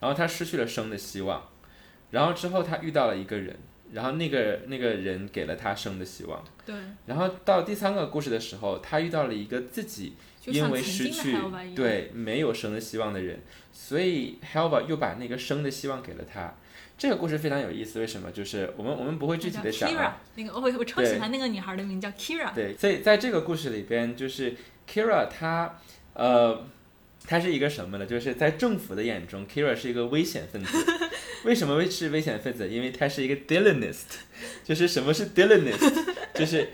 然后他失去了生的希望，然后之后他遇到了一个人，然后那个那个人给了他生的希望。对。然后到第三个故事的时候，他遇到了一个自己因为失去对没有生的希望的人，所以 Helva 又把那个生的希望给了他。这个故事非常有意思，为什么？就是我们我们不会具体的讲。Kira，那个我我超喜欢那个女孩的名叫 Kira。对，所以在这个故事里边，就是 Kira 她呃。他是一个什么呢？就是在政府的眼中，Kira 是一个危险分子。为什么会是危险分子？因为他是一个 Dylanist。就是什么是 Dylanist？就是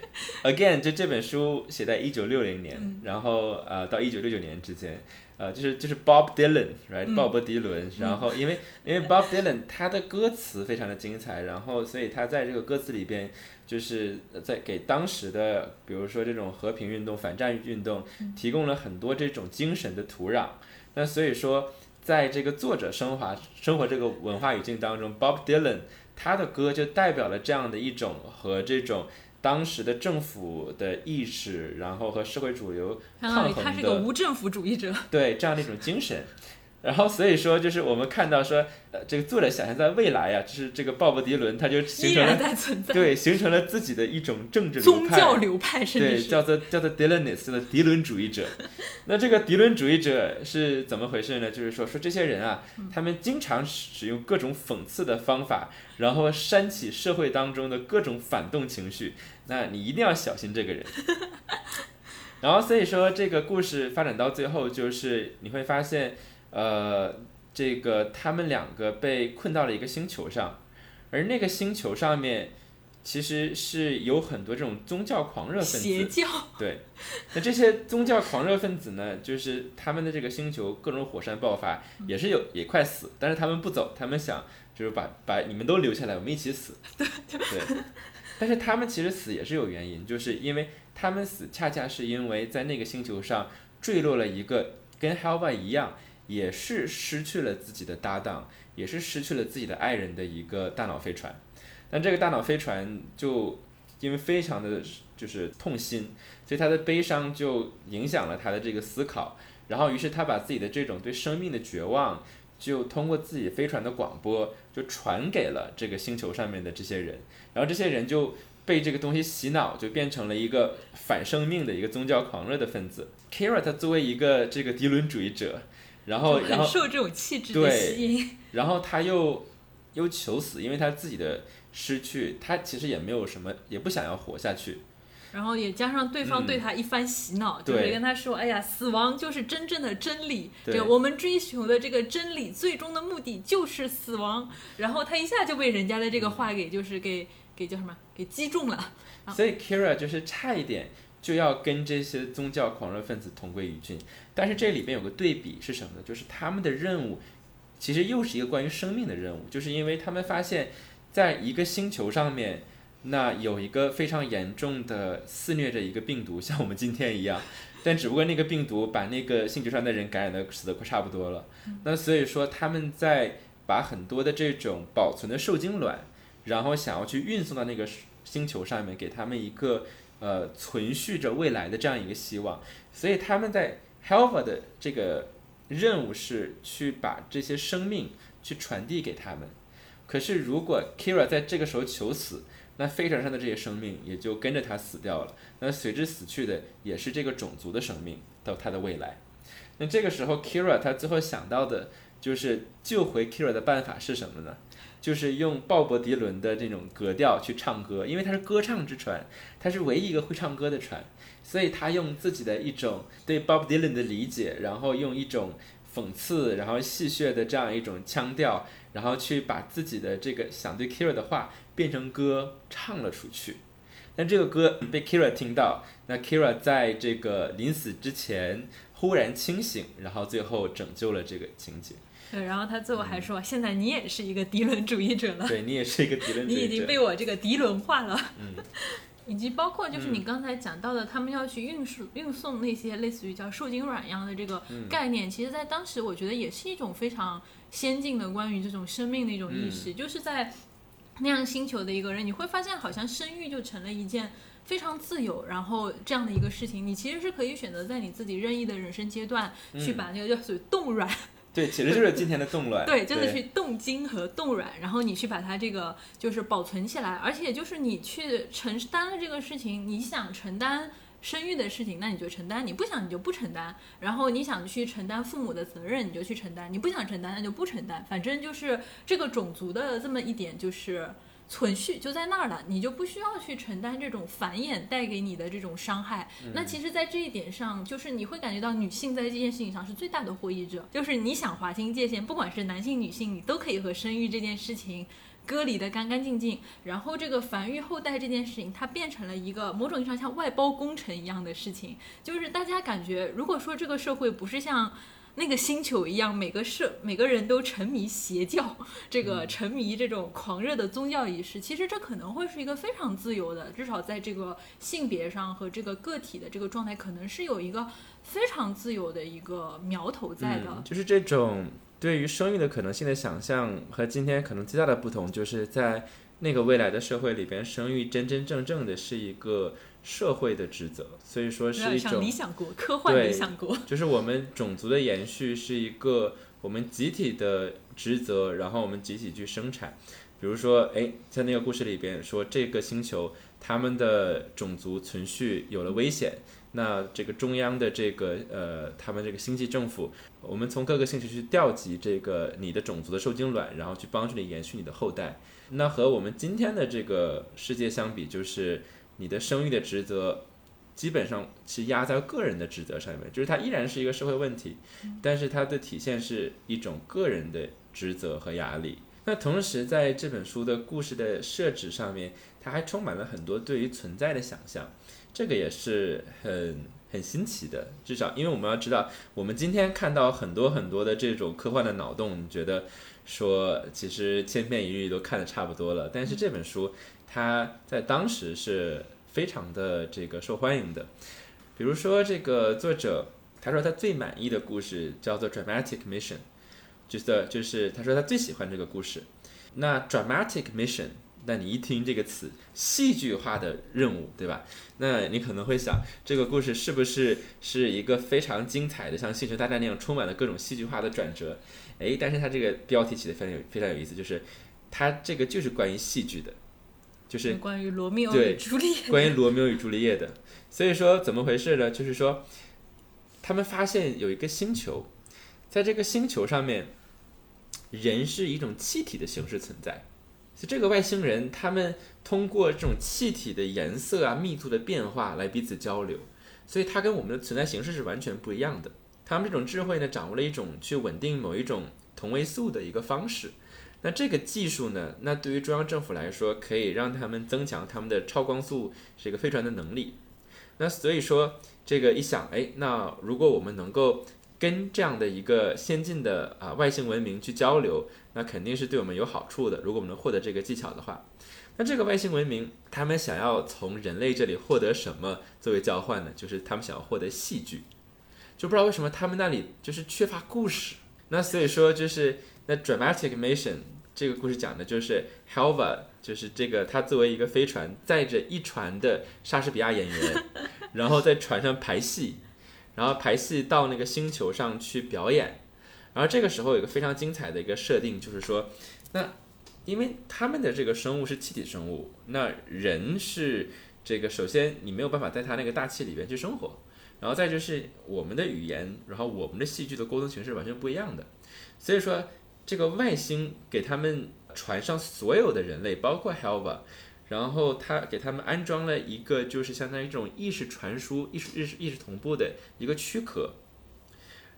Again，就这本书写在一九六零年，然后呃到一九六九年之间。呃，就是就是 Bob Dylan，right？鲍勃迪伦。然后因为因为 Bob Dylan 他的歌词非常的精彩，然后所以他在这个歌词里边就是在给当时的比如说这种和平运动、反战运动提供了很多这种精神的土壤。那所以说，在这个作者升华生活这个文化语境当中，Bob Dylan 他的歌就代表了这样的一种和这种。当时的政府的意识，然后和社会主流抗衡的，他是个无政府主义者，对这样的一种精神。然后所以说，就是我们看到说，呃，这个作者想象在未来呀，就是这个鲍勃迪伦他就形成了对，形成了自己的一种政治宗教流派，对，叫做叫做 Dylanist 的迪伦主义者。那这个迪伦主义者是怎么回事呢？就是说说这些人啊，他们经常使用各种讽刺的方法，然后煽起社会当中的各种反动情绪。那你一定要小心这个人。然后所以说，这个故事发展到最后，就是你会发现。呃，这个他们两个被困到了一个星球上，而那个星球上面其实是有很多这种宗教狂热分子。邪教。对，那这些宗教狂热分子呢，就是他们的这个星球各种火山爆发，也是有也快死，但是他们不走，他们想就是把把你们都留下来，我们一起死。对。对。但是他们其实死也是有原因，就是因为他们死恰恰是因为在那个星球上坠落了一个跟 Helva 一样。也是失去了自己的搭档，也是失去了自己的爱人的一个大脑飞船。但这个大脑飞船就因为非常的就是痛心，所以他的悲伤就影响了他的这个思考。然后，于是他把自己的这种对生命的绝望，就通过自己飞船的广播，就传给了这个星球上面的这些人。然后这些人就被这个东西洗脑，就变成了一个反生命的一个宗教狂热的分子。Kira 他作为一个这个迪伦主义者，然后然后受这种气质的吸引，然后他又又求死，因为他自己的失去，他其实也没有什么，也不想要活下去。然后也加上对方对他一番洗脑，就是跟他说：“哎呀，死亡就是真正的真理，这我们追求的这个真理最终的目的就是死亡。”然后他一下就被人家的这个话给就是给给叫什么给击中了。所以 Kira 就是差一点就要跟这些宗教狂热分子同归于尽。但是这里边有个对比是什么呢？就是他们的任务其实又是一个关于生命的任务，就是因为他们发现在一个星球上面。那有一个非常严重的肆虐着一个病毒，像我们今天一样，但只不过那个病毒把那个星球上的人感染的死的快差不多了。那所以说他们在把很多的这种保存的受精卵，然后想要去运送到那个星球上面，给他们一个呃存续着未来的这样一个希望。所以他们在 Helva 的这个任务是去把这些生命去传递给他们。可是如果 Kira 在这个时候求死，那飞船上的这些生命也就跟着他死掉了。那随之死去的也是这个种族的生命到他的未来。那这个时候，Kira 他最后想到的就是救回 Kira 的办法是什么呢？就是用鲍勃迪伦的这种格调去唱歌，因为他是歌唱之船，他是唯一一个会唱歌的船，所以他用自己的一种对鲍勃迪伦的理解，然后用一种讽刺，然后戏谑的这样一种腔调，然后去把自己的这个想对 Kira 的话。变成歌唱了出去，但这个歌被 Kira 听到，那 Kira 在这个临死之前忽然清醒，然后最后拯救了这个情节。对，然后他最后还说：“现在你也是一个迪伦主义者了。”对你也是一个迪伦主义者。你已经被我这个迪伦化了。嗯。以及包括就是你刚才讲到的，他们要去运输运送那些类似于叫受精卵一样的这个概念，其实在当时我觉得也是一种非常先进的关于这种生命的一种意识，就是在。那样星球的一个人，你会发现好像生育就成了一件非常自由，然后这样的一个事情，你其实是可以选择在你自己任意的人生阶段去把那个叫做冻卵，对，其实就是今天的冻卵，对，就是去冻精和冻卵，然后你去把它这个就是保存起来，而且就是你去承担了这个事情，你想承担。生育的事情，那你就承担；你不想，你就不承担。然后你想去承担父母的责任，你就去承担；你不想承担，那就不承担。反正就是这个种族的这么一点，就是存续就在那儿了，你就不需要去承担这种繁衍带给你的这种伤害。那其实，在这一点上，就是你会感觉到女性在这件事情上是最大的获益者。就是你想划清界限，不管是男性女性，你都可以和生育这件事情。割离的干干净净，然后这个繁育后代这件事情，它变成了一个某种意义上像外包工程一样的事情。就是大家感觉，如果说这个社会不是像那个星球一样，每个社每个人都沉迷邪教，这个沉迷这种狂热的宗教仪式，其实这可能会是一个非常自由的，至少在这个性别上和这个个体的这个状态，可能是有一个非常自由的一个苗头在的。就是这种。对于生育的可能性的想象和今天可能最大的不同，就是在那个未来的社会里边，生育真真正正的是一个社会的职责，所以说是一种理想国、科幻理想国，就是我们种族的延续是一个我们集体的职责，然后我们集体去生产。比如说，哎，在那个故事里边说，这个星球他们的种族存续有了危险。那这个中央的这个呃，他们这个星际政府，我们从各个星球去调集这个你的种族的受精卵，然后去帮助你延续你的后代。那和我们今天的这个世界相比，就是你的生育的职责基本上是压在个人的职责上面，就是它依然是一个社会问题，但是它的体现是一种个人的职责和压力。那同时在这本书的故事的设置上面，它还充满了很多对于存在的想象。这个也是很很新奇的，至少因为我们要知道，我们今天看到很多很多的这种科幻的脑洞，你觉得说其实千篇一律都看的差不多了。但是这本书它在当时是非常的这个受欢迎的。比如说这个作者他说他最满意的故事叫做 Dramatic Mission，就是就是他说他最喜欢这个故事。那 Dramatic Mission 那你一听这个词，戏剧化的任务，对吧？那你可能会想，这个故事是不是是一个非常精彩的，像《星球大战》那样充满了各种戏剧化的转折？诶，但是它这个标题起的非常有非常有意思，就是它这个就是关于戏剧的，就是关于罗密欧与朱丽叶，关于罗密欧与朱丽叶的。所以说怎么回事呢？就是说，他们发现有一个星球，在这个星球上面，人是一种气体的形式存在。所以这个外星人他们通过这种气体的颜色啊、密度的变化来彼此交流，所以它跟我们的存在形式是完全不一样的。他们这种智慧呢，掌握了一种去稳定某一种同位素的一个方式。那这个技术呢，那对于中央政府来说，可以让他们增强他们的超光速这个飞船的能力。那所以说，这个一想，哎，那如果我们能够跟这样的一个先进的啊外星文明去交流，那肯定是对我们有好处的。如果我们能获得这个技巧的话，那这个外星文明他们想要从人类这里获得什么作为交换呢？就是他们想要获得戏剧，就不知道为什么他们那里就是缺乏故事。那所以说，就是那 dramatic mission 这个故事讲的就是 Helva，就是这个他作为一个飞船载着一船的莎士比亚演员，然后在船上排戏，然后排戏到那个星球上去表演。然后这个时候有一个非常精彩的一个设定，就是说，那因为他们的这个生物是气体生物，那人是这个首先你没有办法在它那个大气里边去生活，然后再就是我们的语言，然后我们的戏剧的沟通形式完全不一样的，所以说这个外星给他们船上所有的人类，包括 Helva。然后他给他们安装了一个，就是相当于这种意识传输、意识意识意识同步的一个躯壳，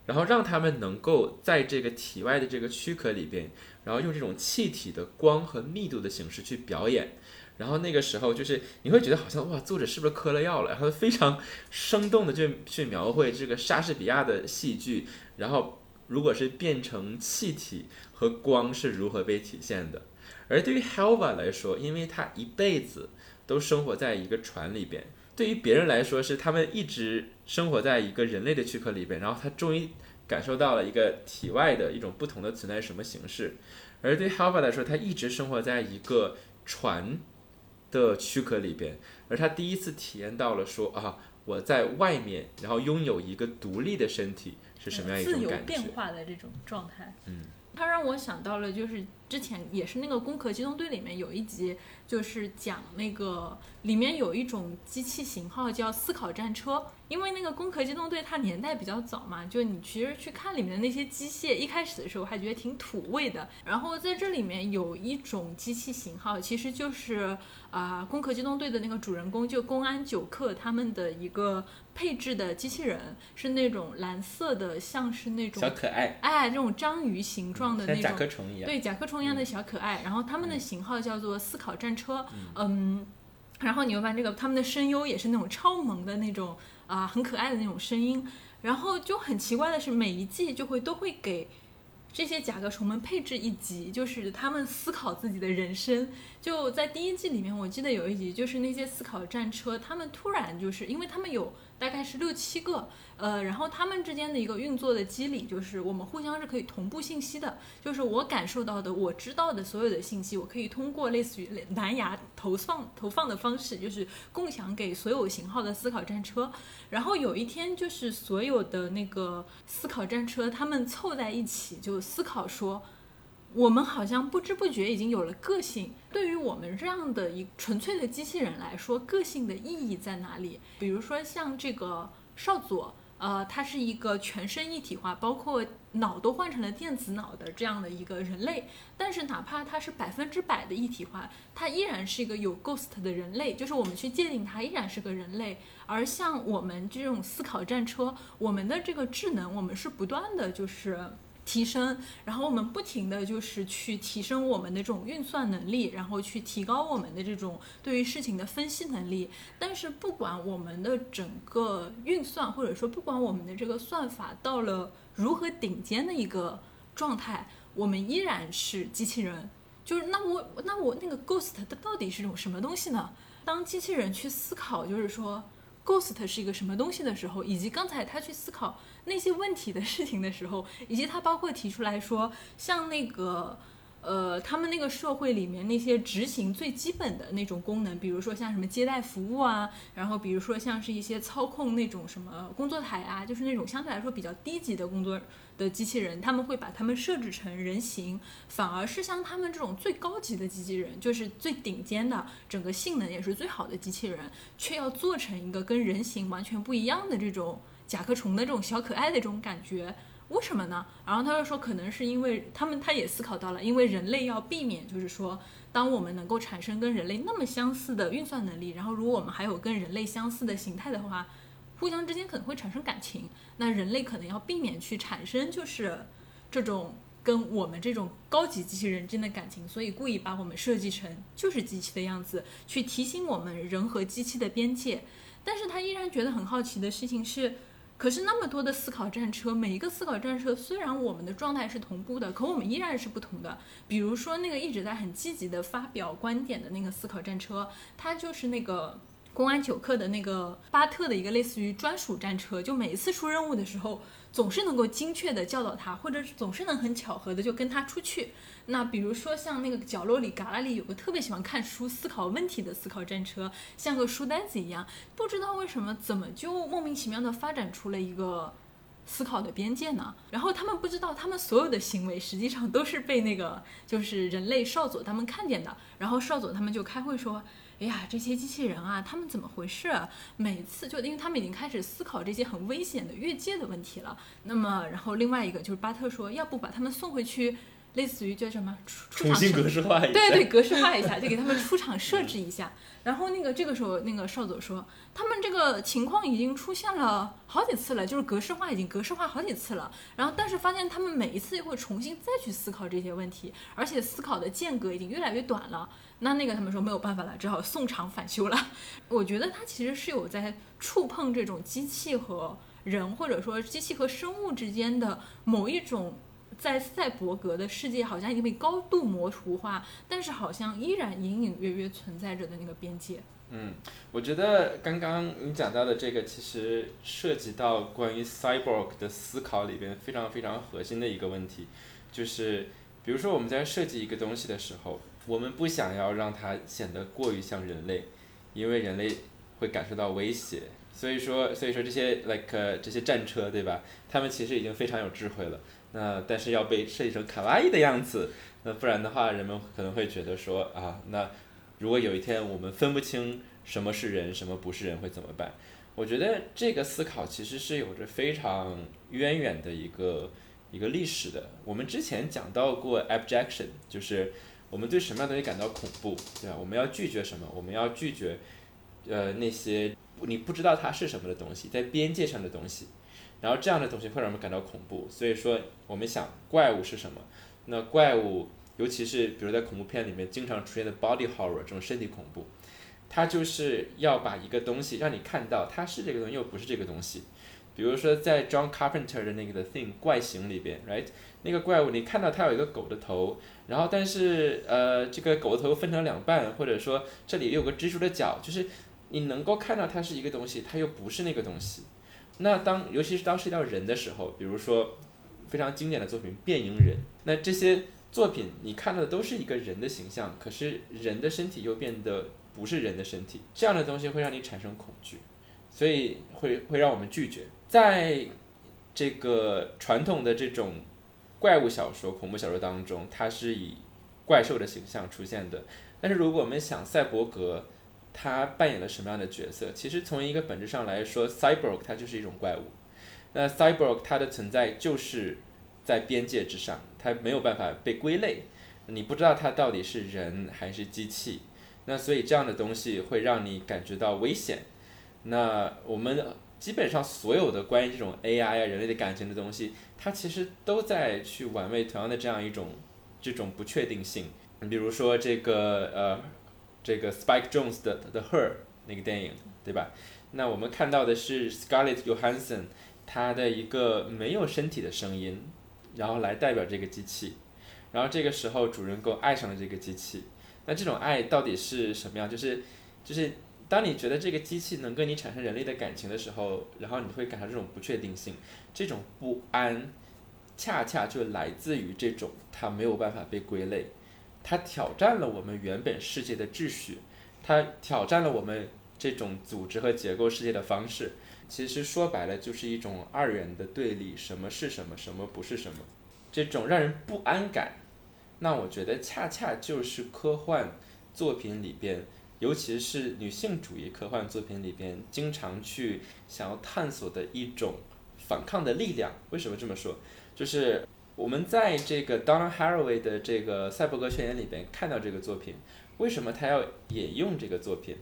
然后让他们能够在这个体外的这个躯壳里边，然后用这种气体的光和密度的形式去表演。然后那个时候就是你会觉得好像哇，作者是不是嗑了药了？然后非常生动的就去描绘这个莎士比亚的戏剧，然后如果是变成气体和光是如何被体现的。而对于 Helva 来说，因为他一辈子都生活在一个船里边，对于别人来说是他们一直生活在一个人类的躯壳里边，然后他终于感受到了一个体外的一种不同的存在什么形式。而对 Helva 来说，他一直生活在一个船的躯壳里边，而他第一次体验到了说啊，我在外面，然后拥有一个独立的身体是什么样一自由种感觉变？化的这种状态。嗯，它让我想到了，就是之前也是那个《攻壳机动队》里面有一集，就是讲那个里面有一种机器型号叫思考战车。因为那个《攻壳机动队》它年代比较早嘛，就你其实去看里面的那些机械，一开始的时候还觉得挺土味的。然后在这里面有一种机器型号，其实就是啊，攻壳机动队》的那个主人公就公安九课他们的一个配置的机器人，是那种蓝色的，像是那种小可爱，哎，这种章鱼形状的那像甲种，壳虫一样。对甲壳虫一样的小可爱。然后他们的型号叫做思考战车，嗯，然后你会发现这个他们的声优也是那种超萌的那种啊、很可爱的那种声音。然后就很奇怪的是，每一季就会都会给这些甲壳虫们配置一集，就是他们思考自己的人生。就在第一季里面，我记得有一集，就是那些思考战车，他们突然就是因为他们有大概是六七个，呃，然后他们之间的一个运作的机理就是我们互相是可以同步信息的，就是我感受到的、我知道的所有的信息，我可以通过类似于蓝牙投放投放的方式，就是共享给所有型号的思考战车。然后有一天，就是所有的那个思考战车，他们凑在一起就思考说。我们好像不知不觉已经有了个性。对于我们这样的一纯粹的机器人来说，个性的意义在哪里？比如说像这个少佐，呃，他是一个全身一体化，包括脑都换成了电子脑的这样的一个人类。但是哪怕他是百分之百的一体化，他依然是一个有 ghost 的人类，就是我们去界定他依然是个人类。而像我们这种思考战车，我们的这个智能，我们是不断的就是。提升，然后我们不停的就是去提升我们的这种运算能力，然后去提高我们的这种对于事情的分析能力。但是不管我们的整个运算，或者说不管我们的这个算法到了如何顶尖的一个状态，我们依然是机器人。就是那我那我那个 ghost 它到底是种什么东西呢？当机器人去思考，就是说 ghost 是一个什么东西的时候，以及刚才他去思考。那些问题的事情的时候，以及他包括提出来说，像那个，呃，他们那个社会里面那些执行最基本的那种功能，比如说像什么接待服务啊，然后比如说像是一些操控那种什么工作台啊，就是那种相对来说比较低级的工作的机器人，他们会把他们设置成人形，反而是像他们这种最高级的机器人，就是最顶尖的，整个性能也是最好的机器人，却要做成一个跟人形完全不一样的这种甲壳虫的这种小可爱的这种感觉。为什么呢？然后他就说，可能是因为他们他也思考到了，因为人类要避免，就是说，当我们能够产生跟人类那么相似的运算能力，然后如果我们还有跟人类相似的形态的话，互相之间可能会产生感情。那人类可能要避免去产生就是这种跟我们这种高级机器人之间的感情，所以故意把我们设计成就是机器的样子，去提醒我们人和机器的边界。但是他依然觉得很好奇的事情是。可是那么多的思考战车，每一个思考战车虽然我们的状态是同步的，可我们依然是不同的。比如说那个一直在很积极的发表观点的那个思考战车，它就是那个公安九课的那个巴特的一个类似于专属战车，就每一次出任务的时候。总是能够精确的教导他，或者总是能很巧合的就跟他出去。那比如说像那个角落里旮旯里有个特别喜欢看书、思考问题的思考战车，像个书呆子一样，不知道为什么怎么就莫名其妙的发展出了一个思考的边界呢？然后他们不知道，他们所有的行为实际上都是被那个就是人类少佐他们看见的。然后少佐他们就开会说。哎呀，这些机器人啊，他们怎么回事？每次就因为他们已经开始思考这些很危险的越界的问题了。那么，然后另外一个就是巴特说，要不把他们送回去。类似于叫什么？重新格式化一下。对对，格式化一下，就给他们出厂设置一下。然后那个这个时候，那个少佐说，他们这个情况已经出现了好几次了，就是格式化已经格式化好几次了。然后但是发现他们每一次又会重新再去思考这些问题，而且思考的间隔已经越来越短了。那那个他们说没有办法了，只好送厂返修了。我觉得他其实是有在触碰这种机器和人，或者说机器和生物之间的某一种。在赛博格的世界好像已经被高度模糊化，但是好像依然隐隐约约存在着的那个边界。嗯，我觉得刚刚你讲到的这个，其实涉及到关于 cyborg 的思考里边非常非常核心的一个问题，就是比如说我们在设计一个东西的时候，我们不想要让它显得过于像人类，因为人类会感受到威胁。所以说，所以说这些 like 这些战车，对吧？他们其实已经非常有智慧了。那但是要被设计成卡哇伊的样子，那不然的话，人们可能会觉得说啊，那如果有一天我们分不清什么是人，什么不是人，会怎么办？我觉得这个思考其实是有着非常渊源的一个一个历史的。我们之前讲到过 abjection，就是我们对什么样的东西感到恐怖，对吧？我们要拒绝什么？我们要拒绝呃那些你不知道它是什么的东西，在边界上的东西。然后这样的东西会让我们感到恐怖，所以说我们想怪物是什么？那怪物，尤其是比如在恐怖片里面经常出现的 body horror 这种身体恐怖，它就是要把一个东西让你看到它是这个东西又不是这个东西。比如说在 John Carpenter 的那个 The Thing 怪形里边，right？那个怪物你看到它有一个狗的头，然后但是呃这个狗的头分成两半，或者说这里有个蜘蛛的脚，就是你能够看到它是一个东西，它又不是那个东西。那当尤其是当涉及到人的时候，比如说非常经典的作品《变蝇人》，那这些作品你看到的都是一个人的形象，可是人的身体又变得不是人的身体，这样的东西会让你产生恐惧，所以会会让我们拒绝。在这个传统的这种怪物小说、恐怖小说当中，它是以怪兽的形象出现的，但是如果我们想赛博格。他扮演了什么样的角色？其实从一个本质上来说，cyborg 它就是一种怪物。那 cyborg 它的存在就是在边界之上，它没有办法被归类。你不知道它到底是人还是机器。那所以这样的东西会让你感觉到危险。那我们基本上所有的关于这种 AI 啊人类的感情的东西，它其实都在去玩味同样的这样一种这种不确定性。你比如说这个呃。这个 Spike Jones 的 The Her 那个电影，对吧？那我们看到的是 Scarlett Johansson，她的一个没有身体的声音，然后来代表这个机器，然后这个时候主人公爱上了这个机器。那这种爱到底是什么样？就是就是当你觉得这个机器能跟你产生人类的感情的时候，然后你会感到这种不确定性，这种不安，恰恰就来自于这种它没有办法被归类。它挑战了我们原本世界的秩序，它挑战了我们这种组织和结构世界的方式。其实说白了就是一种二元的对立，什么是什么，什么不是什么，这种让人不安感。那我觉得恰恰就是科幻作品里边，尤其是女性主义科幻作品里边，经常去想要探索的一种反抗的力量。为什么这么说？就是我们在这个 Donna Haraway 的这个《赛博格宣言》里边看到这个作品，为什么他要引用这个作品？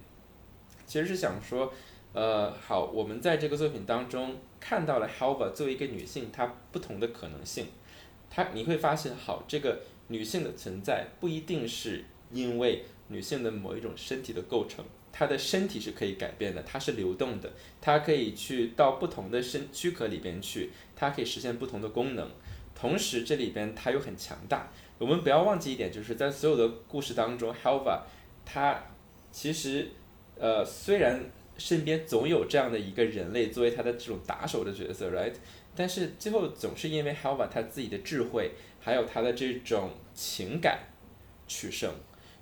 其实是想说。呃，好，我们在这个作品当中看到了 Helva 作为一个女性，她不同的可能性。她你会发现，好，这个女性的存在不一定是因为女性的某一种身体的构成，她的身体是可以改变的，它是流动的，它可以去到不同的身躯壳里边去，它可以实现不同的功能。同时，这里边它又很强大。我们不要忘记一点，就是在所有的故事当中，Helva 她其实呃虽然。身边总有这样的一个人类作为他的这种打手的角色，right？但是最后总是因为 Helva 他自己的智慧，还有他的这种情感取胜，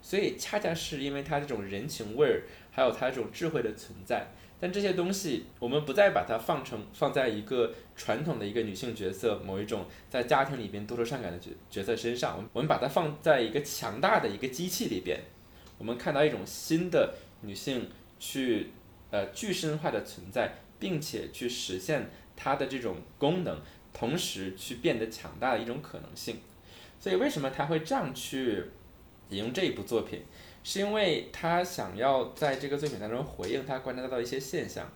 所以恰恰是因为他这种人情味儿，还有他这种智慧的存在。但这些东西我们不再把它放成放在一个传统的一个女性角色，某一种在家庭里边多愁善感的角角色身上，我们把它放在一个强大的一个机器里边，我们看到一种新的女性去。呃，具身化的存在，并且去实现它的这种功能，同时去变得强大的一种可能性。所以，为什么他会这样去引用这一部作品？是因为他想要在这个作品当中回应他观察到的一些现象。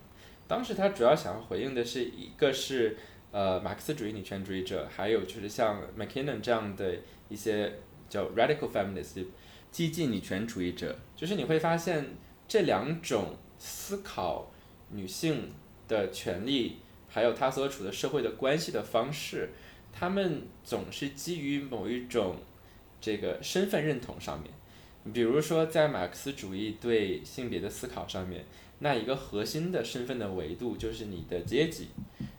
当时他主要想要回应的是一个是呃马克思主义女权主义者，还有就是像 McKinnon 这样的一些叫 radical feminist 激进女权主义者。就是你会发现这两种。思考女性的权利，还有她所处的社会的关系的方式，他们总是基于某一种这个身份认同上面。比如说，在马克思主义对性别的思考上面，那一个核心的身份的维度就是你的阶级。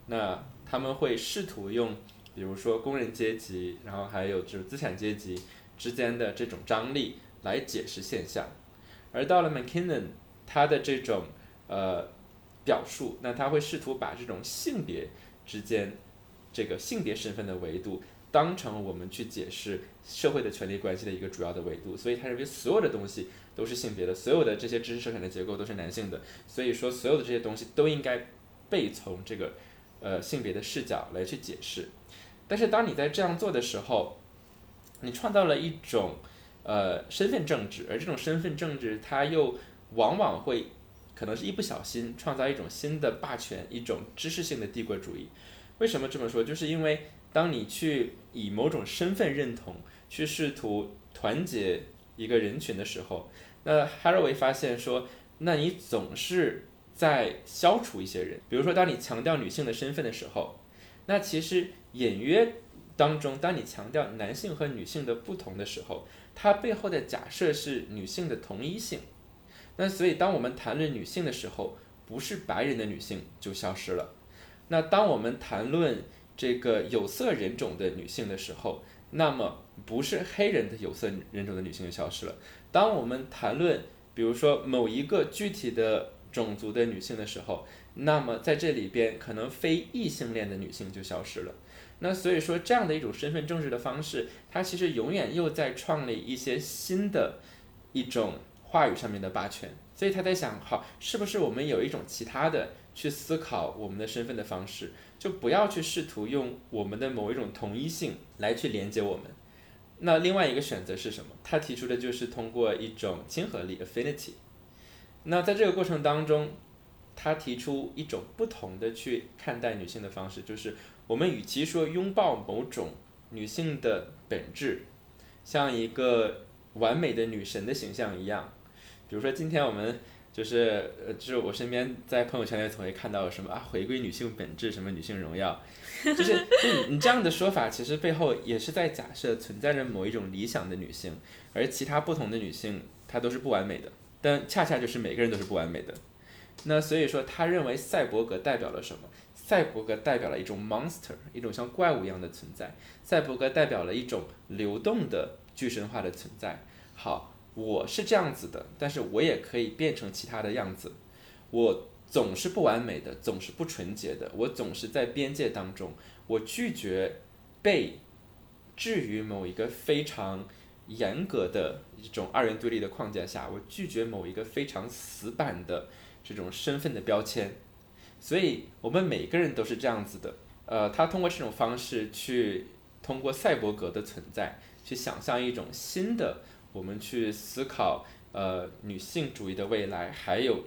那他们会试图用，比如说工人阶级，然后还有就是资产阶级之间的这种张力来解释现象。而到了 McKinnon。他的这种呃表述，那他会试图把这种性别之间这个性别身份的维度当成我们去解释社会的权利关系的一个主要的维度，所以他认为所有的东西都是性别的，所有的这些知识生产的结构都是男性的，所以说所有的这些东西都应该被从这个呃性别的视角来去解释。但是当你在这样做的时候，你创造了一种呃身份政治，而这种身份政治它又往往会可能是一不小心创造一种新的霸权，一种知识性的帝国主义。为什么这么说？就是因为当你去以某种身份认同去试图团结一个人群的时候，那 h a r a w a y 发现说，那你总是在消除一些人。比如说，当你强调女性的身份的时候，那其实隐约当中，当你强调男性和女性的不同的时候，它背后的假设是女性的同一性。那所以，当我们谈论女性的时候，不是白人的女性就消失了。那当我们谈论这个有色人种的女性的时候，那么不是黑人的有色人种的女性就消失了。当我们谈论，比如说某一个具体的种族的女性的时候，那么在这里边可能非异性恋的女性就消失了。那所以说，这样的一种身份政治的方式，它其实永远又在创立一些新的一种。话语上面的霸权，所以他在想，好，是不是我们有一种其他的去思考我们的身份的方式，就不要去试图用我们的某一种同一性来去连接我们。那另外一个选择是什么？他提出的就是通过一种亲和力 （affinity）。那在这个过程当中，他提出一种不同的去看待女性的方式，就是我们与其说拥抱某种女性的本质，像一个完美的女神的形象一样。比如说，今天我们就是呃，就是我身边在朋友圈里总会看到什么啊，回归女性本质，什么女性荣耀，就是就你这样的说法，其实背后也是在假设存在着某一种理想的女性，而其他不同的女性她都是不完美的，但恰恰就是每个人都是不完美的。那所以说，他认为赛博格代表了什么？赛博格代表了一种 monster，一种像怪物一样的存在。赛博格代表了一种流动的具身化的存在。好，我是这样子的，但是我也可以变成其他的样子。我总是不完美的，总是不纯洁的，我总是在边界当中，我拒绝被置于某一个非常严格的一种二元对立的框架下，我拒绝某一个非常死板的这种身份的标签。所以，我们每个人都是这样子的。呃，他通过这种方式去通过赛博格的存在，去想象一种新的我们去思考呃女性主义的未来，还有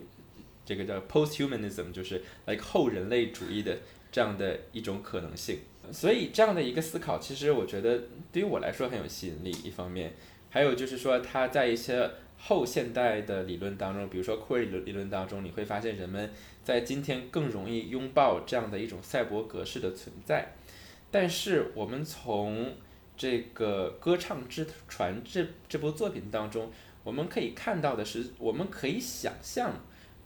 这个叫 posthumanism，就是 like 后人类主义的这样的一种可能性。所以，这样的一个思考，其实我觉得对于我来说很有吸引力。一方面，还有就是说，它在一些后现代的理论当中，比如说库尔理论理论当中，你会发现人们。在今天更容易拥抱这样的一种赛博格式的存在，但是我们从这个歌唱之船这这部作品当中，我们可以看到的是，我们可以想象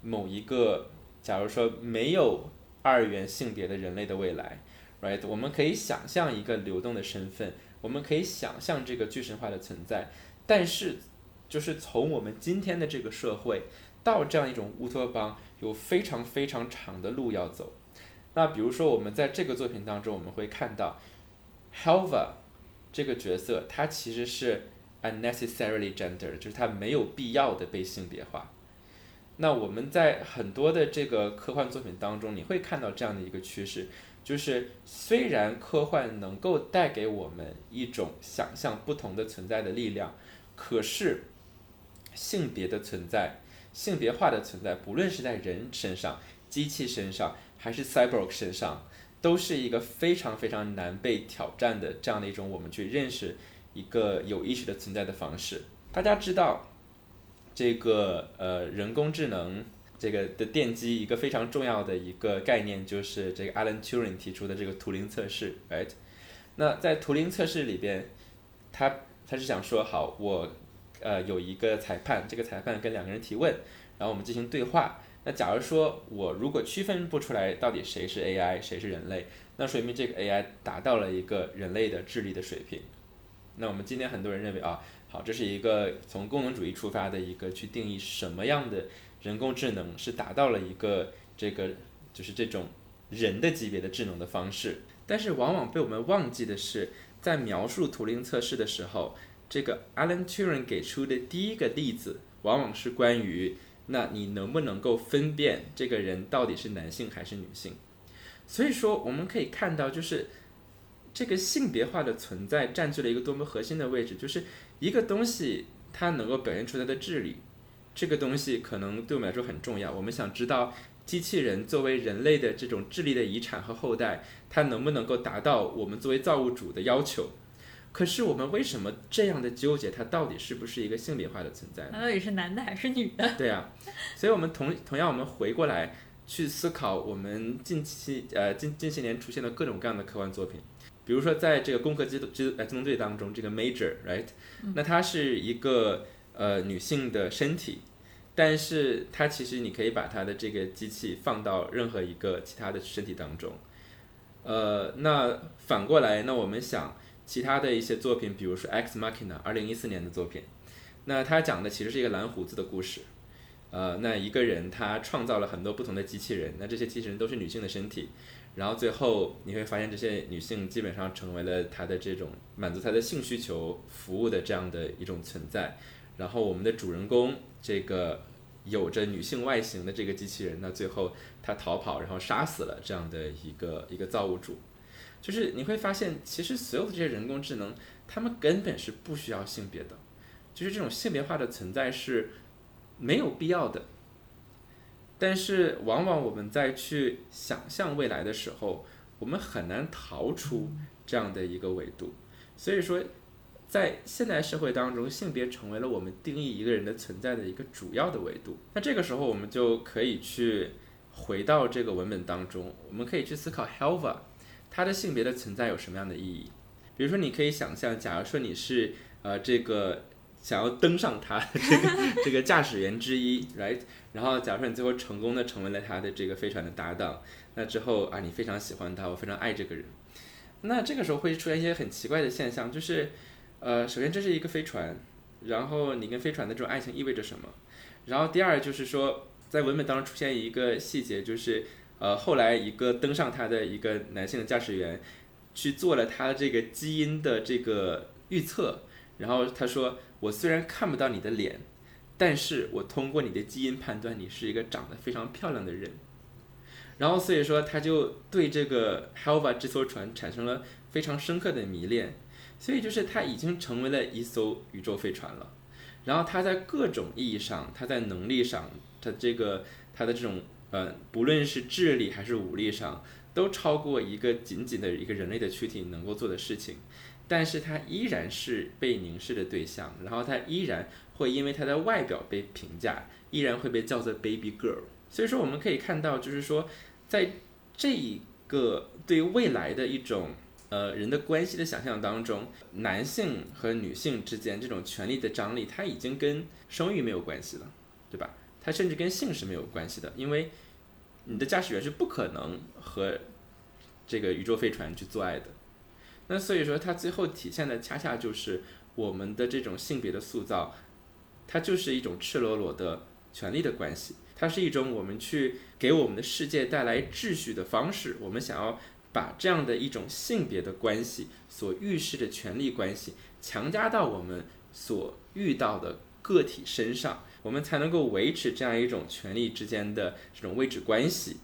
某一个，假如说没有二元性别的人类的未来，right？我们可以想象一个流动的身份，我们可以想象这个巨神化的存在，但是就是从我们今天的这个社会到这样一种乌托邦。有非常非常长的路要走。那比如说，我们在这个作品当中，我们会看到 Helva 这个角色，他其实是 unnecessarily gender，就是他没有必要的被性别化。那我们在很多的这个科幻作品当中，你会看到这样的一个趋势，就是虽然科幻能够带给我们一种想象不同的存在的力量，可是性别的存在。性别化的存在，不论是在人身上、机器身上，还是 cyborg 身上，都是一个非常非常难被挑战的这样的一种我们去认识一个有意识的存在的方式。大家知道，这个呃人工智能这个的奠基一个非常重要的一个概念，就是这个 Alan Turing 提出的这个图灵测试，right？那在图灵测试里边，他他是想说，好我。呃，有一个裁判，这个裁判跟两个人提问，然后我们进行对话。那假如说我如果区分不出来到底谁是 AI，谁是人类，那说明这个 AI 达到了一个人类的智力的水平。那我们今天很多人认为啊，好，这是一个从功能主义出发的一个去定义什么样的人工智能是达到了一个这个就是这种人的级别的智能的方式。但是往往被我们忘记的是，在描述图灵测试的时候。这个 Alan Turing 给出的第一个例子，往往是关于那你能不能够分辨这个人到底是男性还是女性？所以说，我们可以看到，就是这个性别化的存在占据了一个多么核心的位置。就是一个东西它能够表现出它的智力，这个东西可能对我们来说很重要。我们想知道机器人作为人类的这种智力的遗产和后代，它能不能够达到我们作为造物主的要求？可是我们为什么这样的纠结？它到底是不是一个性别化的存在？它到底是男的还是女的？对呀，所以我们同同样，我们回过来去思考，我们近期呃近近些年出现的各种各样的科幻作品，比如说在这个《攻壳机动机机动队》当中，这个 Major，right？那它是一个呃女性的身体，但是它其实你可以把它的这个机器放到任何一个其他的身体当中，呃，那反过来，那我们想。其他的一些作品，比如说《X Machina》二零一四年的作品，那它讲的其实是一个蓝胡子的故事。呃，那一个人他创造了很多不同的机器人，那这些机器人都是女性的身体，然后最后你会发现这些女性基本上成为了他的这种满足他的性需求服务的这样的一种存在。然后我们的主人公这个有着女性外形的这个机器人，那最后他逃跑，然后杀死了这样的一个一个造物主。就是你会发现，其实所有的这些人工智能，他们根本是不需要性别的，就是这种性别化的存在是没有必要的。但是，往往我们在去想象未来的时候，我们很难逃出这样的一个维度。所以说，在现代社会当中，性别成为了我们定义一个人的存在的一个主要的维度。那这个时候，我们就可以去回到这个文本当中，我们可以去思考 Helva。它的性别的存在有什么样的意义？比如说，你可以想象，假如说你是呃这个想要登上它这个这个驾驶员之一，right？然后假如说你最后成功的成为了他的这个飞船的搭档，那之后啊你非常喜欢他，我非常爱这个人，那这个时候会出现一些很奇怪的现象，就是呃，首先这是一个飞船，然后你跟飞船的这种爱情意味着什么？然后第二就是说，在文本当中出现一个细节，就是呃，后来一个登上它的一个男性的驾驶员去做了他这个基因的这个预测，然后他说：“我虽然看不到你的脸，但是我通过你的基因判断你是一个长得非常漂亮的人。”然后所以说他就对这个 Helva 这艘船产生了非常深刻的迷恋，所以就是它已经成为了一艘宇宙飞船了。然后它在各种意义上，它在能力上，它这个它的这种呃，不论是智力还是武力上，都超过一个仅仅的一个人类的躯体能够做的事情。但是它依然是被凝视的对象，然后它依然会因为它的外表被评价，依然会被叫做 baby girl。所以说我们可以看到，就是说，在这一个对于未来的一种呃人的关系的想象当中，男性和女性之间这种权力的张力，它已经跟生育没有关系了，对吧？它甚至跟性是没有关系的，因为你的驾驶员是不可能和这个宇宙飞船去做爱的。那所以说，它最后体现的恰恰就是我们的这种性别的塑造，它就是一种赤裸裸的权力的关系。它是一种我们去给我们的世界带来秩序的方式。我们想要把这样的一种性别的关系所预示的权力关系强加到我们所遇到的个体身上，我们才能够维持这样一种权力之间的这种位置关系。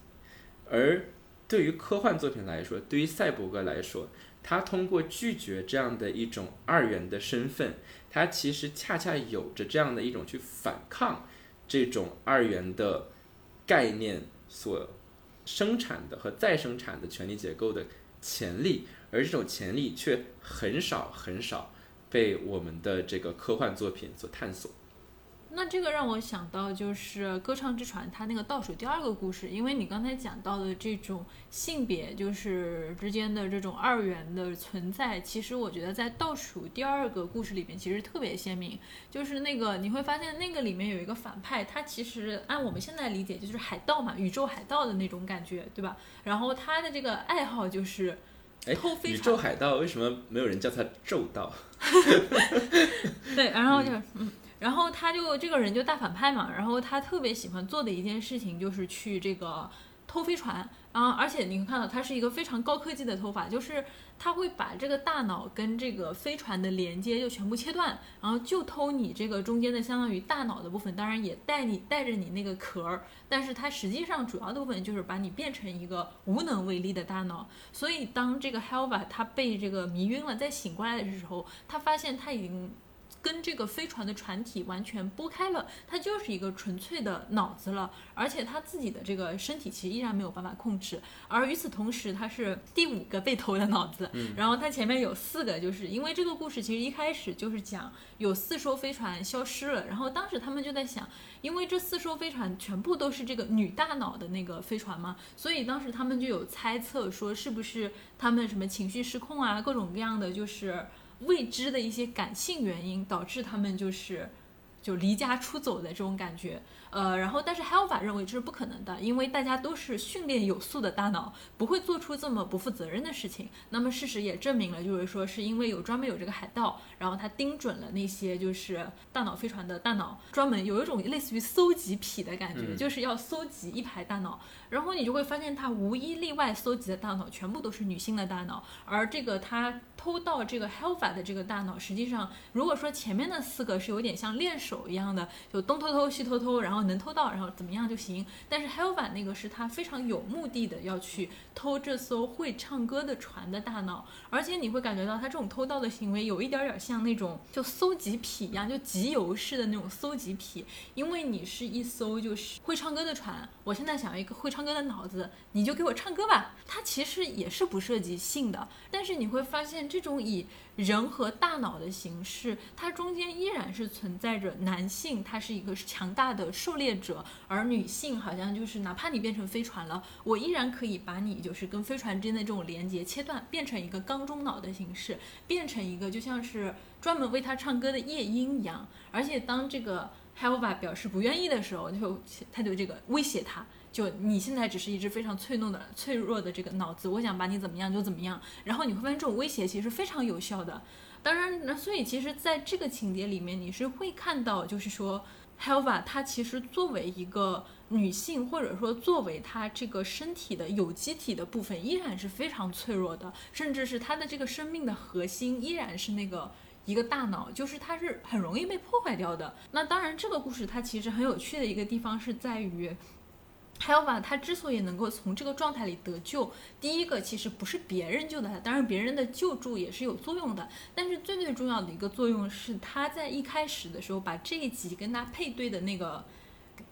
而对于科幻作品来说，对于赛博格来说，他通过拒绝这样的一种二元的身份，他其实恰恰有着这样的一种去反抗这种二元的概念所生产的和再生产的权力结构的潜力，而这种潜力却很少很少被我们的这个科幻作品所探索。那这个让我想到就是《歌唱之船》它那个倒数第二个故事，因为你刚才讲到的这种性别就是之间的这种二元的存在，其实我觉得在倒数第二个故事里面其实特别鲜明，就是那个你会发现那个里面有一个反派，他其实按我们现在理解就是海盗嘛，宇宙海盗的那种感觉，对吧？然后他的这个爱好就是偷飞船。宇宙海盗为什么没有人叫他宙盗？对，然后就嗯。然后他就这个人就大反派嘛，然后他特别喜欢做的一件事情就是去这个偷飞船，然后而且你会看到他是一个非常高科技的偷法，就是他会把这个大脑跟这个飞船的连接就全部切断，然后就偷你这个中间的相当于大脑的部分，当然也带你带着你那个壳儿，但是它实际上主要的部分就是把你变成一个无能为力的大脑。所以当这个 Helva 他被这个迷晕了，再醒过来的时候，他发现他已经。跟这个飞船的船体完全拨开了，它就是一个纯粹的脑子了，而且他自己的这个身体其实依然没有办法控制。而与此同时，他是第五个被偷的脑子，然后他前面有四个，就是因为这个故事其实一开始就是讲有四艘飞船消失了，然后当时他们就在想，因为这四艘飞船全部都是这个女大脑的那个飞船嘛，所以当时他们就有猜测说是不是他们什么情绪失控啊，各种各样的就是。未知的一些感性原因导致他们就是就离家出走的这种感觉。呃，然后但是 Helva 认为这是不可能的，因为大家都是训练有素的大脑，不会做出这么不负责任的事情。那么事实也证明了，就是说是因为有专门有这个海盗，然后他盯准了那些就是大脑飞船的大脑，专门有一种类似于搜集癖的感觉，就是要搜集一排大脑。然后你就会发现，他无一例外搜集的大脑全部都是女性的大脑，而这个他偷到这个 Helva 的这个大脑，实际上如果说前面的四个是有点像练手一样的，就东偷偷西偷偷，然后。能偷到，然后怎么样就行。但是 Helva 那个是他非常有目的的要去偷这艘会唱歌的船的大脑，而且你会感觉到他这种偷盗的行为有一点点像那种就搜集癖一样，就集邮式的那种搜集癖。因为你是一艘就是会唱歌的船，我现在想要一个会唱歌的脑子，你就给我唱歌吧。它其实也是不涉及性的，但是你会发现这种以。人和大脑的形式，它中间依然是存在着男性，他是一个强大的狩猎者，而女性好像就是哪怕你变成飞船了，我依然可以把你就是跟飞船之间的这种连接切断，变成一个缸中脑的形式，变成一个就像是专门为他唱歌的夜莺一样。而且当这个 Helva 表示不愿意的时候，就他就这个威胁他。就你现在只是一只非常脆弱的、脆弱的这个脑子，我想把你怎么样就怎么样。然后你会发现这种威胁其实非常有效的。当然，那所以其实在这个情节里面，你是会看到，就是说，Helva 她其实作为一个女性，或者说作为她这个身体的有机体的部分，依然是非常脆弱的，甚至是她的这个生命的核心依然是那个一个大脑，就是它是很容易被破坏掉的。那当然，这个故事它其实很有趣的一个地方是在于。还有吧，他之所以能够从这个状态里得救，第一个其实不是别人救的他，当然别人的救助也是有作用的，但是最最重要的一个作用是他在一开始的时候把这一集跟他配对的那个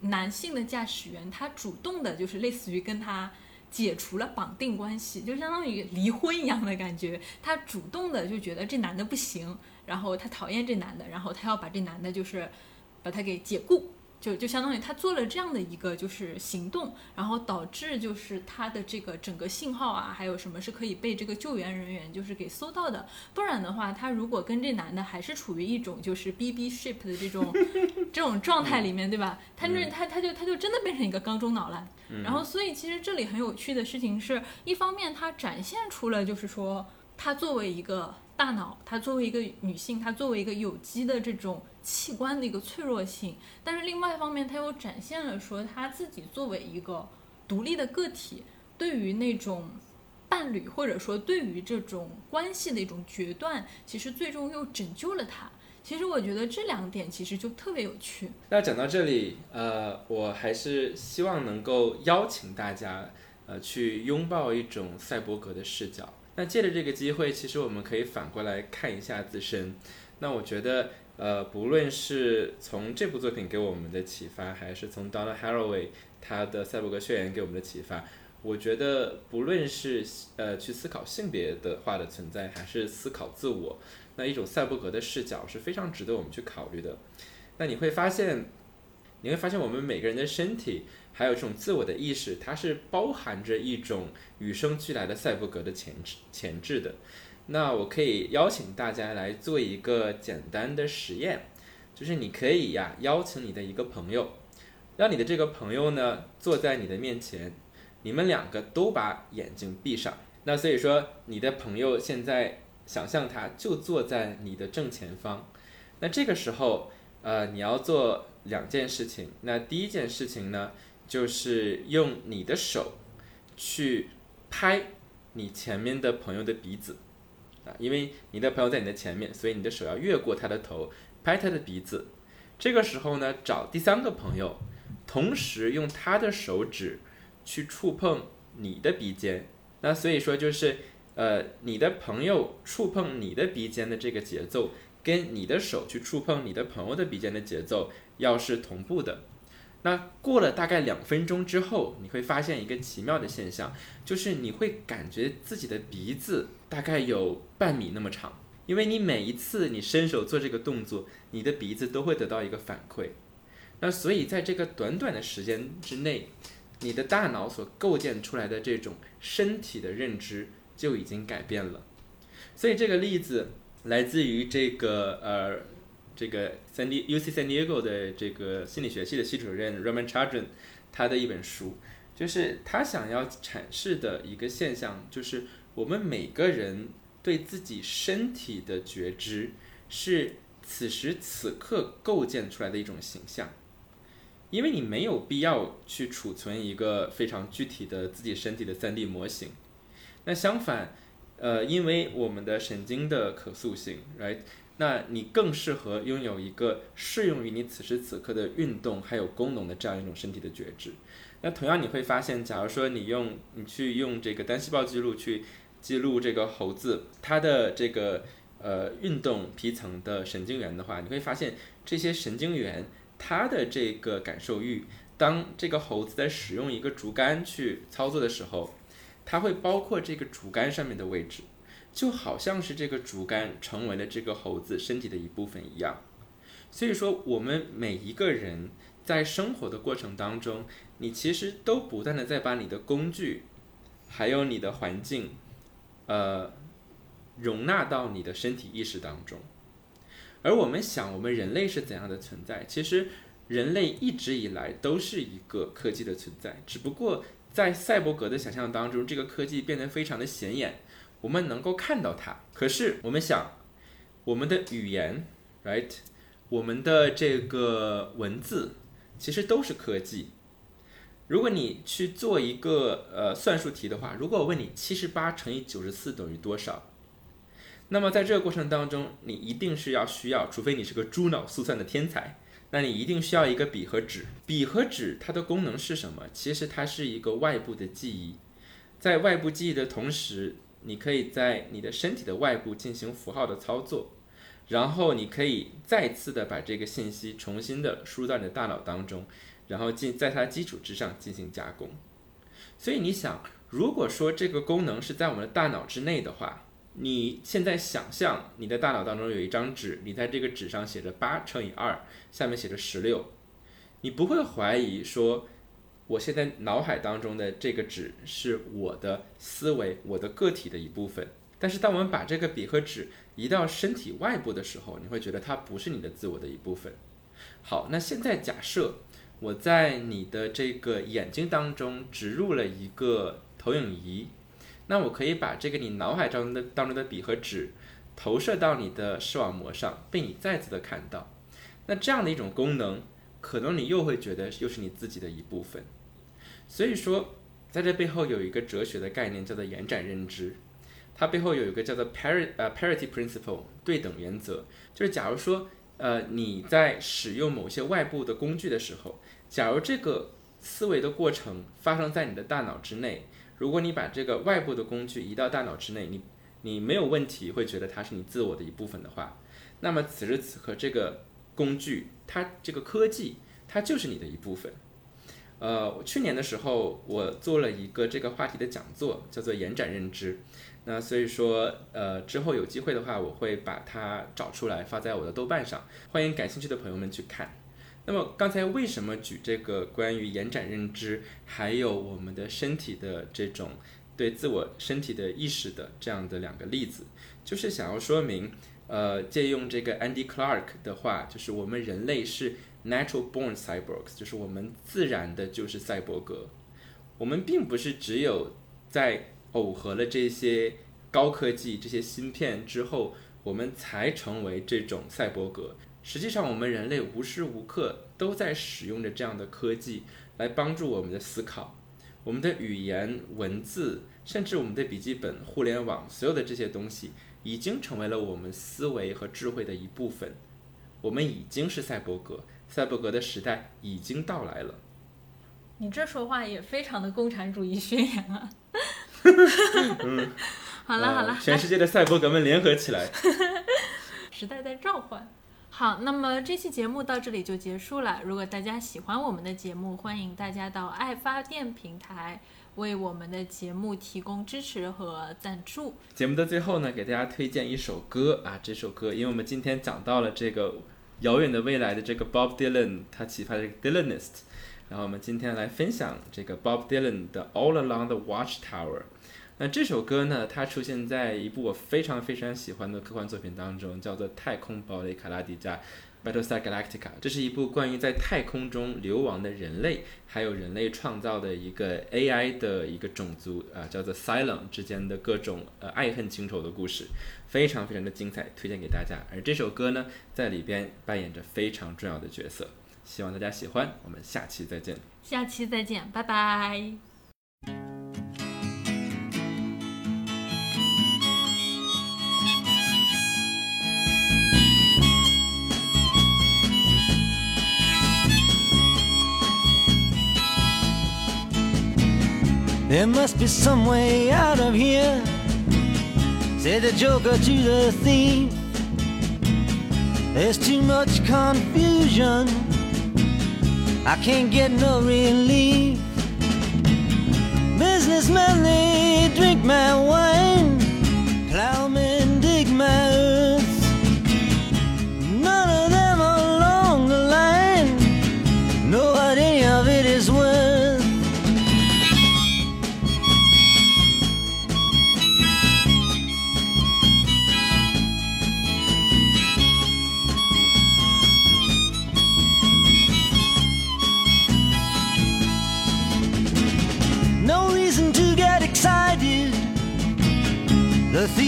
男性的驾驶员，他主动的就是类似于跟他解除了绑定关系，就相当于离婚一样的感觉，他主动的就觉得这男的不行，然后他讨厌这男的，然后他要把这男的就是把他给解雇。就就相当于他做了这样的一个就是行动，然后导致就是他的这个整个信号啊，还有什么是可以被这个救援人员就是给搜到的。不然的话，他如果跟这男的还是处于一种就是 B B ship 的这种这种状态里面，对吧？他那他他就他就真的变成一个缸中脑了。然后，所以其实这里很有趣的事情是，一方面他展现出了就是说，他作为一个大脑，他作为一个女性，他作为一个有机的这种。器官的一个脆弱性，但是另外一方面，他又展现了说他自己作为一个独立的个体，对于那种伴侣或者说对于这种关系的一种决断，其实最终又拯救了他。其实我觉得这两点其实就特别有趣。那讲到这里，呃，我还是希望能够邀请大家，呃，去拥抱一种赛博格的视角。那借着这个机会，其实我们可以反过来看一下自身。那我觉得。呃，不论是从这部作品给我们的启发，还是从 Donna Haraway 他的《赛博格宣言》给我们的启发，我觉得不论是呃去思考性别的话的存在，还是思考自我，那一种赛博格的视角是非常值得我们去考虑的。那你会发现，你会发现我们每个人的身体，还有这种自我的意识，它是包含着一种与生俱来的赛博格的潜质潜质的。那我可以邀请大家来做一个简单的实验，就是你可以呀邀请你的一个朋友，让你的这个朋友呢坐在你的面前，你们两个都把眼睛闭上。那所以说你的朋友现在想象他就坐在你的正前方，那这个时候呃你要做两件事情。那第一件事情呢就是用你的手去拍你前面的朋友的鼻子。因为你的朋友在你的前面，所以你的手要越过他的头，拍他的鼻子。这个时候呢，找第三个朋友，同时用他的手指去触碰你的鼻尖。那所以说就是，呃，你的朋友触碰你的鼻尖的这个节奏，跟你的手去触碰你的朋友的鼻尖的节奏要是同步的。那过了大概两分钟之后，你会发现一个奇妙的现象，就是你会感觉自己的鼻子大概有半米那么长，因为你每一次你伸手做这个动作，你的鼻子都会得到一个反馈。那所以在这个短短的时间之内，你的大脑所构建出来的这种身体的认知就已经改变了。所以这个例子来自于这个呃。这个 San U C San Diego 的这个心理学系的系主任 Roman Chadron，他的一本书，就是他想要阐释的一个现象，就是我们每个人对自己身体的觉知，是此时此刻构建出来的一种形象，因为你没有必要去储存一个非常具体的自己身体的 3D 模型，那相反，呃，因为我们的神经的可塑性，right？那你更适合拥有一个适用于你此时此刻的运动还有功能的这样一种身体的觉知。那同样你会发现，假如说你用你去用这个单细胞记录去记录这个猴子它的这个呃运动皮层的神经元的话，你会发现这些神经元它的这个感受域，当这个猴子在使用一个竹竿去操作的时候，它会包括这个竹竿上面的位置。就好像是这个竹竿成为了这个猴子身体的一部分一样，所以说我们每一个人在生活的过程当中，你其实都不断的在把你的工具，还有你的环境，呃，容纳到你的身体意识当中。而我们想，我们人类是怎样的存在？其实人类一直以来都是一个科技的存在，只不过在赛博格的想象当中，这个科技变得非常的显眼，我们能够看到它。可是我们想，我们的语言，right，我们的这个文字，其实都是科技。如果你去做一个呃算术题的话，如果我问你七十八乘以九十四等于多少，那么在这个过程当中，你一定是要需要，除非你是个猪脑速算的天才。那你一定需要一个笔和纸。笔和纸它的功能是什么？其实它是一个外部的记忆，在外部记忆的同时，你可以在你的身体的外部进行符号的操作，然后你可以再次的把这个信息重新的输入到你的大脑当中，然后进在它基础之上进行加工。所以你想，如果说这个功能是在我们的大脑之内的话，你现在想象你的大脑当中有一张纸，你在这个纸上写着八乘以二，下面写着十六，你不会怀疑说，我现在脑海当中的这个纸是我的思维、我的个体的一部分。但是当我们把这个笔和纸移到身体外部的时候，你会觉得它不是你的自我的一部分。好，那现在假设我在你的这个眼睛当中植入了一个投影仪。那我可以把这个你脑海中的当中的笔和纸投射到你的视网膜上，被你再次的看到。那这样的一种功能，可能你又会觉得又是你自己的一部分。所以说，在这背后有一个哲学的概念叫做延展认知，它背后有一个叫做 parity 呃 parity principle 对等原则，就是假如说呃你在使用某些外部的工具的时候，假如这个思维的过程发生在你的大脑之内。如果你把这个外部的工具移到大脑之内，你你没有问题，会觉得它是你自我的一部分的话，那么此时此刻这个工具，它这个科技，它就是你的一部分。呃，去年的时候，我做了一个这个话题的讲座，叫做延展认知。那所以说，呃，之后有机会的话，我会把它找出来发在我的豆瓣上，欢迎感兴趣的朋友们去看。那么刚才为什么举这个关于延展认知，还有我们的身体的这种对自我身体的意识的这样的两个例子，就是想要说明，呃，借用这个 Andy Clark 的话，就是我们人类是 natural born cyborgs，就是我们自然的就是赛博格，我们并不是只有在耦合了这些高科技、这些芯片之后，我们才成为这种赛博格。实际上，我们人类无时无刻都在使用着这样的科技来帮助我们的思考，我们的语言、文字，甚至我们的笔记本、互联网，所有的这些东西已经成为了我们思维和智慧的一部分。我们已经是赛博格，赛博格的时代已经到来了。你这说话也非常的共产主义宣言啊！嗯，好了好了，全世界的赛博格们联合起来，时代在召唤。好，那么这期节目到这里就结束了。如果大家喜欢我们的节目，欢迎大家到爱发电平台为我们的节目提供支持和赞助。节目的最后呢，给大家推荐一首歌啊，这首歌，因为我们今天讲到了这个遥远的未来的这个 Bob Dylan，他启发这个 Dylanist，然后我们今天来分享这个 Bob Dylan 的 All Along the Watchtower。那这首歌呢？它出现在一部我非常非常喜欢的科幻作品当中，叫做《太空堡垒卡拉迪加》（Battlestar Galactica）。这是一部关于在太空中流亡的人类，还有人类创造的一个 AI 的一个种族啊，叫做 Cylon 之间的各种呃爱恨情仇的故事，非常非常的精彩，推荐给大家。而这首歌呢，在里边扮演着非常重要的角色，希望大家喜欢。我们下期再见。下期再见，拜拜。There must be some way out of here, said the joker to the thief. There's too much confusion, I can't get no relief. Businessmen, they drink my wine,